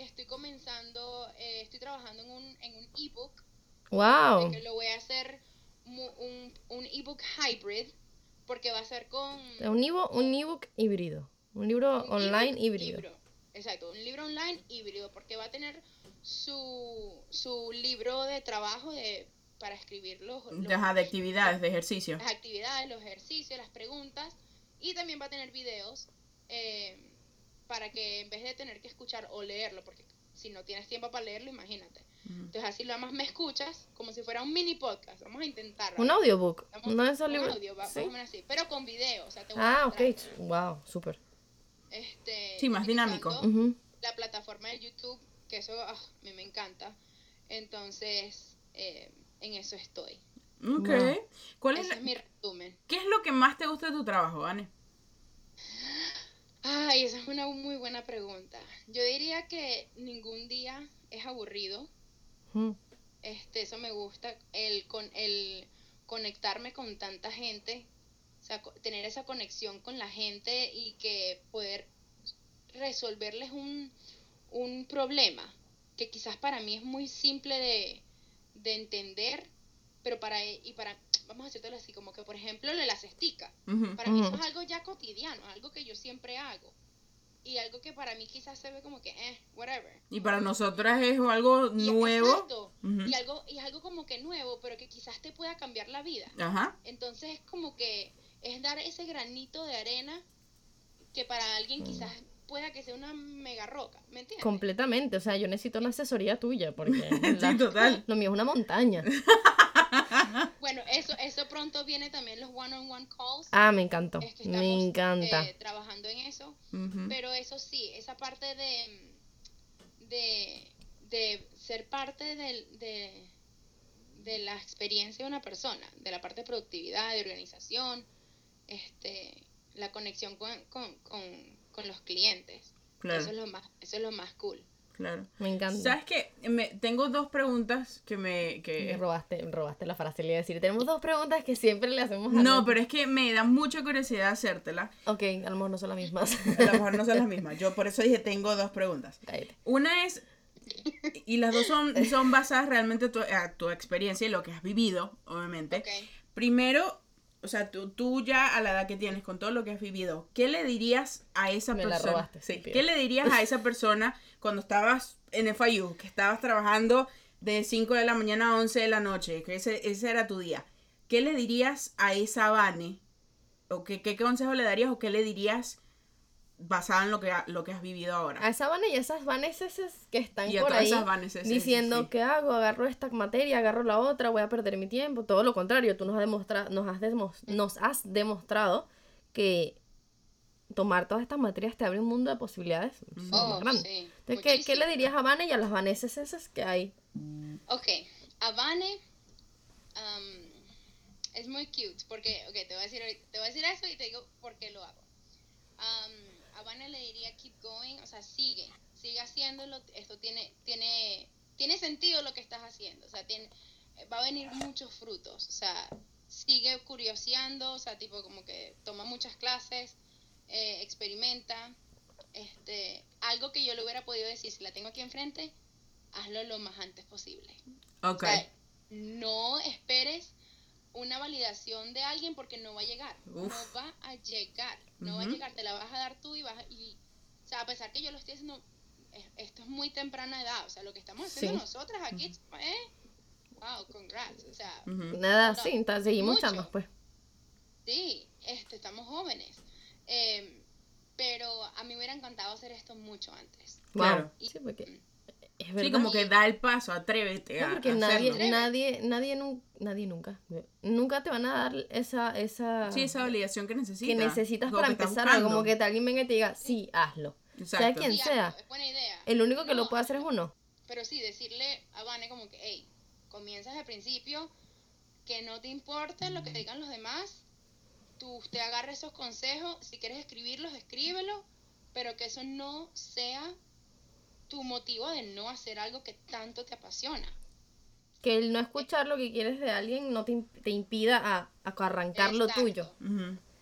estoy comenzando, eh, estoy trabajando en un, en un ebook, Wow. que lo voy a hacer mu- un, un ebook hybrid, porque va a ser con... Un ebook, un ebook híbrido. Un libro un online híbrido. Exacto, un libro online híbrido, porque va a tener su, su libro de trabajo de, para escribir los, los- Ajá, de actividades, de ejercicio. las actividades, los ejercicios, las preguntas, y también va a tener videos eh, para que en vez de tener que escuchar o leerlo, porque si no tienes tiempo para leerlo, imagínate. Entonces así lo más me escuchas como si fuera un mini podcast. Vamos a intentar. Un audiobook. Vamos- No es un audio, Sí. más o menos así, pero con video, o sea, te voy a Ah, mostrar. ok. Wow, súper. Este, Sí, más dinámico. La plataforma de YouTube, que eso ah, a mí me encanta. Entonces, eh, en eso estoy. Ok. Wow. ¿Cuál es Ese la- es mi resumen. ¿Qué es lo que más te gusta de tu trabajo, Anne? Ay, esa es una muy buena pregunta. Yo diría que ningún día es aburrido. Ujú. Este, eso me gusta. El, con, el conectarme con tanta gente. O sea, tener esa conexión con la gente y que poder resolverles un, un problema que quizás para mí es muy simple de, de entender, pero para, y para, vamos a decirlo así, como que por ejemplo lo de la cestica. Ujú. Para mí eso es algo ya cotidiano, algo que yo siempre hago. Y algo que para mí quizás se ve como que, eh, whatever. Y para nosotras es algo Y- nuevo. exacto. Ujú. Y algo, y algo como que nuevo, pero que quizás te pueda cambiar la vida. Ajá. Entonces es como que es dar ese granito de arena que para Mm. alguien quizás pueda que sea una mega roca, ¿me entiendes? Completamente. O sea, yo necesito una asesoría tuya porque [laughs] Sí, la- total. lo mío es una montaña. [laughs] Bueno, eso, eso pronto viene también los one-on-one calls. Ah, me encantó. Es que Me estamos, encanta. eh, trabajando en eso. Pero eso sí, esa parte de, de, de ser parte del, de, de la experiencia de una persona, de la parte de productividad, de organización, este, la conexión con, con, con, con los clientes. Claro, Eso es lo más, eso es lo más cool. Claro. Me encanta. ¿Sabes qué? Me, tengo dos preguntas que me... Que... robaste, me robaste la frase, le iba a decir. Tenemos dos preguntas que siempre le hacemos a No, pero es que me da mucha curiosidad hacértela. Ok, a lo mejor no son las mismas. [laughs] A lo mejor no son las mismas. Yo por eso dije, tengo dos preguntas. Cállate. Una es, y las dos son, son basadas realmente en tu, a tu experiencia y lo que has vivido, obviamente. Ok. Primero, o sea, tú, tú ya a la edad que tienes, con todo lo que has vivido, ¿qué le dirías a esa Me la persona? robaste, Sí. ¿Qué le dirías a esa [laughs] persona cuando estabas en FIU, que estabas trabajando de 5 de la mañana a 11 de la noche, que ese, ese era tu día? ¿Qué le dirías a esa Vane? ¿O qué, qué consejo le darías o qué le dirías basado en lo que, ha- lo que has vivido ahora? A esa Vane y a esas Vaneses que están Y a por todas ahí esas diciendo sí. ¿qué hago? Agarro esta materia, agarro la otra, voy a perder mi tiempo. Todo lo contrario, tú nos has demostrado, nos has, demos- nos has demostrado que tomar todas estas materias te abre un mundo de posibilidades Oh, más grande. sí, Entonces, ¿qué, qué le dirías a Vane y a las Vanesas esas que hay? Ok, a Vane um, es muy cute porque, ok, te voy, a decir, te voy a decir eso y te digo por qué lo hago. Um, a Vane le diría keep going, o sea, sigue, sigue haciéndolo, esto tiene, tiene, tiene sentido lo que estás haciendo, o sea, tiene, va a venir muchos frutos, o sea, sigue curioseando, o sea, tipo como que toma muchas clases, eh, experimenta, este, algo que yo le hubiera podido decir, si la tengo aquí enfrente, hazlo lo más antes posible. Ok. O sea, no esperes una validación de alguien porque no va a llegar. Uf. No va a llegar. No va a llegar. Te la vas a dar tú y vas a, y, o sea, a pesar que yo lo estoy haciendo, es- esto es muy temprana edad. O sea, lo que estamos haciendo Sí. nosotras aquí, ¿eh? Wow, congrats. O sea. Nada, No, sí, entonces seguimos chamas, pues. sí, este, estamos jóvenes. Em, pero a mí me hubiera encantado hacer esto mucho antes. Claro. Sí, porque es verdad. Sí, como que da el paso, atrévete No, a, porque a nadie, nadie, nadie, nun- nadie nunca, nunca te van a dar esa, esa, Sí, esa validación que necesitas. que necesitas para que empezar algo, como que te- alguien venga y te diga, sí, hazlo. Sea Exacto. quien Sí, sea. hazlo, es buena idea. El único que No, lo puede hacer es uno. Pero sí, decirle a Vane como que, hey, comienzas al principio, que no te importe lo que te digan los demás, tú usted agarra esos consejos, si quieres escribirlos, escríbelo, pero que eso no sea tu motivo de no hacer algo que tanto te apasiona. Que el no escuchar lo que quieres de alguien no te, imp- te impida a, a arrancar lo tuyo.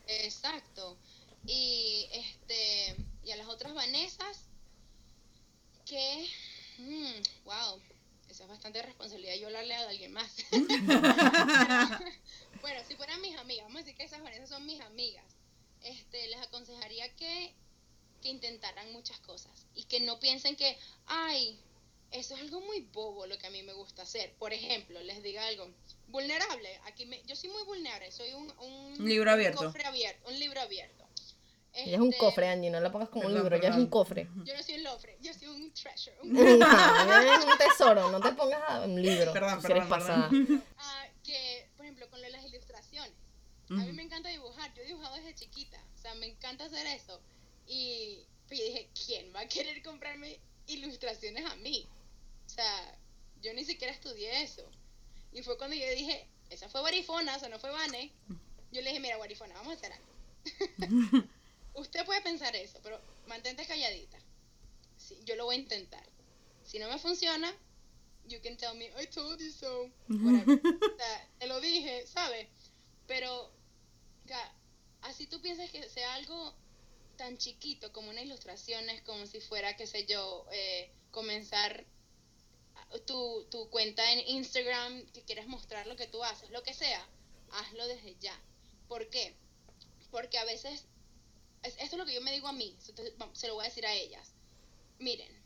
Exacto. Y este y a las otras Vanesas que mm, wow, esa es bastante responsabilidad yo hablarle a alguien más. [laughs] [laughs] bueno, si fueran mis amigas, vamos a decir que esas Vanesas son mis amigas. Este, les aconsejaría que que intentaran muchas cosas y que no piensen que, ay, eso es algo muy bobo lo que a mí me gusta hacer. Por ejemplo, les diga algo, vulnerable, aquí me, yo soy muy vulnerable, soy un, un, Un libro abierto. cofre abierto, un libro abierto. Ella es un Este, cofre, Angie, no la pongas como un Perdón, libro, ella es un perdón. cofre. [laughs] Yo no soy un lofre, yo soy un treasure. un- [laughs] es un tesoro, no te pongas a un libro. Perdón, si eres perdón, pasada. perdón. Ah, que, con las ilustraciones. A mí me encanta dibujar, yo he dibujado desde chiquita, o sea, me encanta hacer eso. Y pues dije, ¿quién va a querer comprarme ilustraciones a mí? O sea, yo ni siquiera estudié eso. Y fue cuando yo dije, esa fue Warifona, o sea, no fue Vane. Yo le dije, mira, Warifona, vamos a hacer algo. [laughs] Usted puede pensar eso, pero mantente calladita. Sí, yo lo voy a intentar. Si no me funciona, you can tell me, I told you so. Whatever. O sea, te lo dije, ¿sabes? Pero, o sea, así tú piensas que sea algo tan chiquito como una ilustración, es como si fuera, qué sé yo, eh, comenzar tu, tu cuenta en Instagram, que quieres mostrar lo que tú haces, lo que sea, hazlo desde ya. ¿Por qué? Porque a veces, es- esto es lo que yo me digo a mí, se lo voy a decir a ellas. Miren,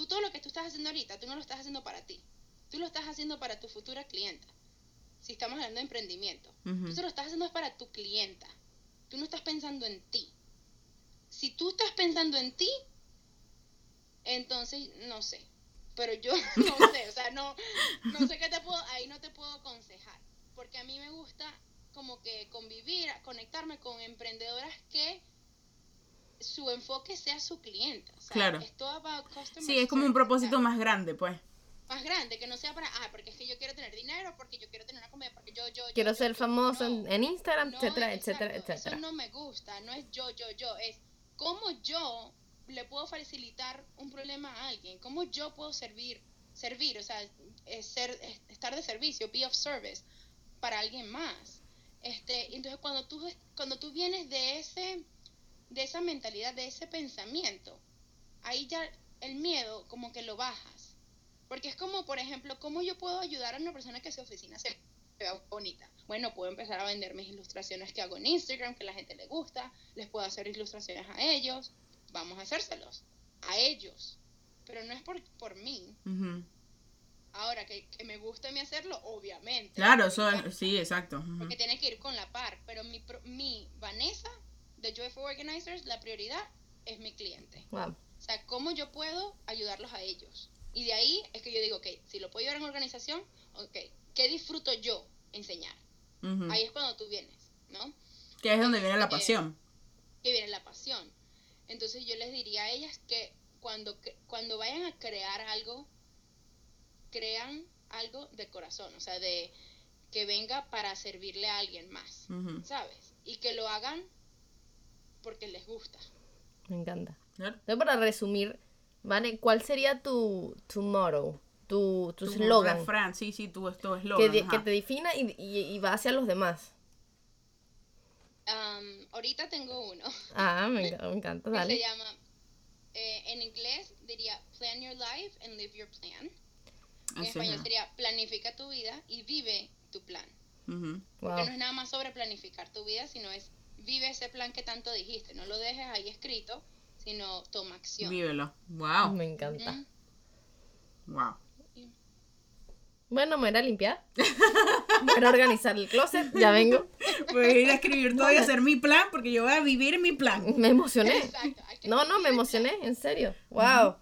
tú todo lo que tú estás haciendo ahorita, tú no lo estás haciendo para ti, tú lo estás haciendo para tu futura clienta. Si estamos hablando de emprendimiento, tú lo estás haciendo es para tu clienta. Tú no estás pensando en ti. Si tú estás pensando en ti, entonces no sé. Pero yo [laughs] no sé, o sea, no, no sé qué te puedo, ahí no te puedo aconsejar. Porque a mí me gusta como que convivir, conectarme con emprendedoras que su enfoque sea su. O sea, Claro. Es todo about customer Sí, es como un propósito más grande, pues. más grande, que no sea para, ah, porque es que yo quiero tener dinero, porque yo quiero tener una comida, porque yo, yo, yo, Quiero yo, ser yo. famoso No. en, Instagram, No, etcétera, exacto, etcétera, etcétera. Eso no me gusta, no es yo, yo, yo, es cómo yo le puedo facilitar un problema a alguien, cómo yo puedo servir, servir, o sea, es ser, es estar de servicio, be of service para alguien más. Este, y entonces cuando tú cuando tú vienes de ese de esa mentalidad, de ese pensamiento, ahí ya el miedo como que lo bajas. Porque es como, por ejemplo, ¿cómo yo puedo ayudar a una persona que su oficina se vea bonita? Bueno, puedo empezar a vender mis ilustraciones que hago en Instagram, que a la gente le gusta, les puedo hacer ilustraciones a ellos, vamos a hacérselos, a ellos. Pero no es por, por mí. Ahora, que, que me gusta a mí hacerlo, obviamente. Claro, eso es, sí, exacto. Porque tiene que ir con la par. Pero mi, mi Vanessa, de Joyful Organizers, la prioridad es mi cliente. Wow. O sea, cómo yo puedo ayudarlos a ellos. Y de ahí es que yo digo, ok, si lo puedo ayudar en organización, ok, ¿qué disfruto yo enseñar? Ujú. Ahí es cuando tú vienes, ¿no? Que es donde viene la Eh, pasión. Que viene la Entonces yo les diría a ellas que cuando, cuando vayan a crear algo, crean algo de corazón, o sea, de que venga para servirle a alguien más, Ujú. ¿sabes? Y que lo hagan porque les gusta. Me encanta. Entonces, para resumir, Vane, ¿cuál sería tu, tu motto, tu tu Tu slogan? refrán, sí, sí, tu, que, eslogan. de- ajá. que te defina y, y, y va hacia los demás. Am, ahorita tengo uno Ah, me, enca- me encanta, que se llama, eh, en inglés diría plan your life and live your plan. En Ese español es. sería planifica tu vida y vive tu plan. Ujú. Wow. Que no es nada más sobre planificar tu vida, sino es vive ese plan que tanto dijiste. No lo dejes ahí escrito, sino toma acción. Vívelo. Wow. Me encanta. Wow. Bueno, me voy a limpiar. Voy a organizar el closet. Ya vengo. Voy a ir a escribir todo y hacer mi plan porque yo voy a vivir mi plan. Me emocioné. Exacto, No, no, me emocioné, en serio. Wow.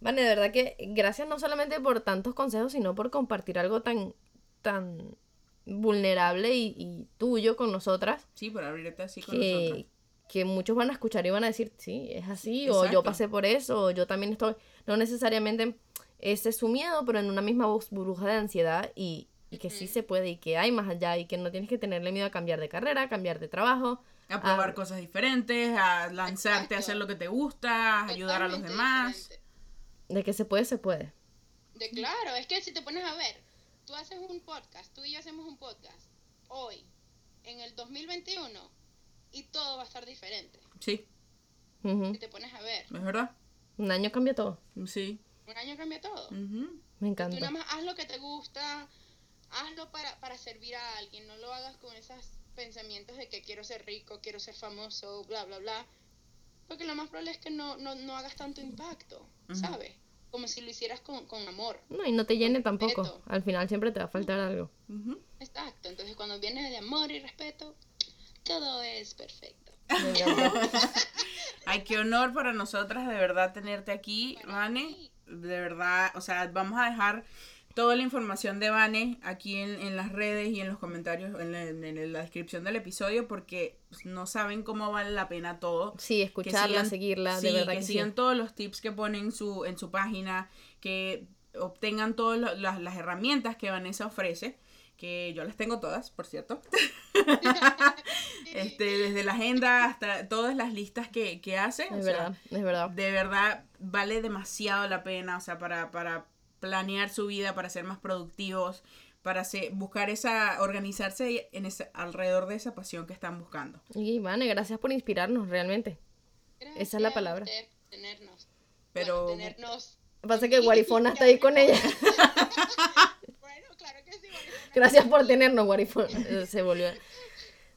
Vale, de verdad que gracias no solamente por tantos consejos, sino por compartir algo tan, tan vulnerable y, y tuyo con nosotras, Sí, por abrirte así con nosotros. que, que muchos van a escuchar y van a decir, sí, es así, o yo pasé por eso, o yo también estoy, no necesariamente ese es su miedo, pero en una misma burbuja de ansiedad y, y que sí se puede y que hay más allá y que no tienes que tenerle miedo a cambiar de carrera, cambiar de trabajo. A probar cosas diferentes, a lanzarte a hacer lo que te gusta, a ayudar a los demás. diferente. De que se puede, se puede. De claro, es que si te pones a ver, tú haces un podcast, tú y yo hacemos un podcast hoy, en el 2021, y todo va a estar diferente. Sí, Ujú. Si te pones a ver, es verdad. Un año cambia todo. Sí. un año cambia todo. Ujú. Me Tú encanta. nada más haz lo que te gusta, hazlo para, para servir a alguien, no lo hagas con esos pensamientos de que quiero ser rico, quiero ser famoso, bla, bla, bla. Porque lo más probable es que no, no, no hagas tanto impacto. ¿sabes? Como si lo hicieras con, con amor. No, y no te llene tampoco. respeto. Al final siempre te va a faltar algo. Exacto, entonces cuando viene de amor y respeto, todo es perfecto. [laughs] Ay, qué honor para nosotras de verdad tenerte aquí, mí. De verdad, o sea, vamos a dejar toda la información de Vane aquí en, en las redes y en los comentarios, en la, en la descripción del episodio, porque pues, no saben cómo vale la pena todo. Sí, que escucharla, sigan- seguirla, sí, de verdad que, que, sigan sí. todos los tips que ponen en su, en su página, que obtengan todas las, las herramientas que Vanessa ofrece, que yo las tengo todas, por cierto. [laughs] este, desde la agenda hasta todas las listas que, que hace. o Es sea, verdad, es verdad. de verdad vale demasiado la pena, o sea, para, para planear su vida, para ser más productivos, para buscar esa, organizarse en ese, alrededor de esa pasión que están buscando. Y Vane, gracias por inspirarnos, realmente. Esa es la palabra. tenernos. Pero- Bueno, tenernos. Pasa que Guarifona está ahí con ella. [laughs] Bueno, claro que sí, Guarifona. Gracias por tenernos, Guarifona. Eh, Se volvió.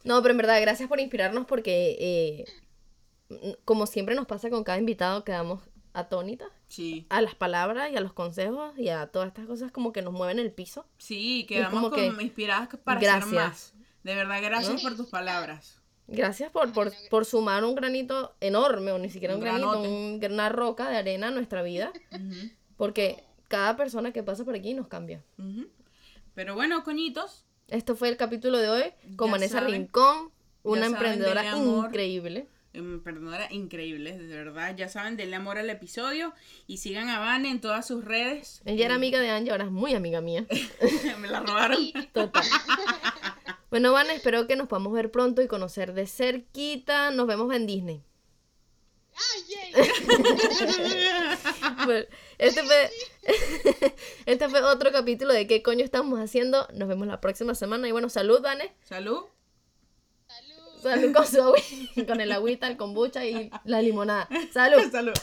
No, pero en verdad, gracias por inspirarnos porque, eh, como siempre nos pasa con cada invitado, quedamos atónitas Sí, a las palabras y a los consejos y a todas estas cosas como que nos mueven el piso. sí, quedamos como que- como inspiradas para Gracias. hacer más. De verdad, gracias por tus palabras. Gracias por, por, por sumar un granito enorme, o ni siquiera un, Un granito, un- una roca de arena a nuestra vida, porque cada persona que pasa por aquí nos cambia. Pero bueno, coñitos, Esto fue el capítulo de hoy con Ya Vanessa saben. Rincón, una emprendedora increíble. Em, perdonadora, increíbles, de verdad. Ya saben, denle amor al episodio y sigan a Vane en todas sus redes. Ella era Eh, amiga de Angie, ahora es muy amiga mía. [laughs] Me la robaron. [laughs] Total. Bueno, Van, espero que nos podamos ver pronto y conocer de cerquita. Nos vemos en Disney. [laughs] Bueno, este fue, este fue otro capítulo de qué coño estamos haciendo. Nos vemos la próxima semana. Y bueno, salud, Vane. Salud. Salud. Con su agüita, [laughs] con el agüita, el kombucha y la limonada. Salud. [laughs] Salud.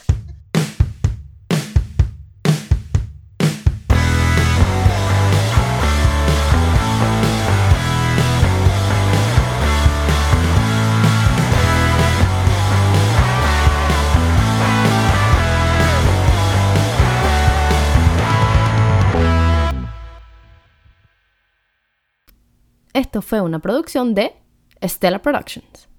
Esto fue una producción de Estella Productions.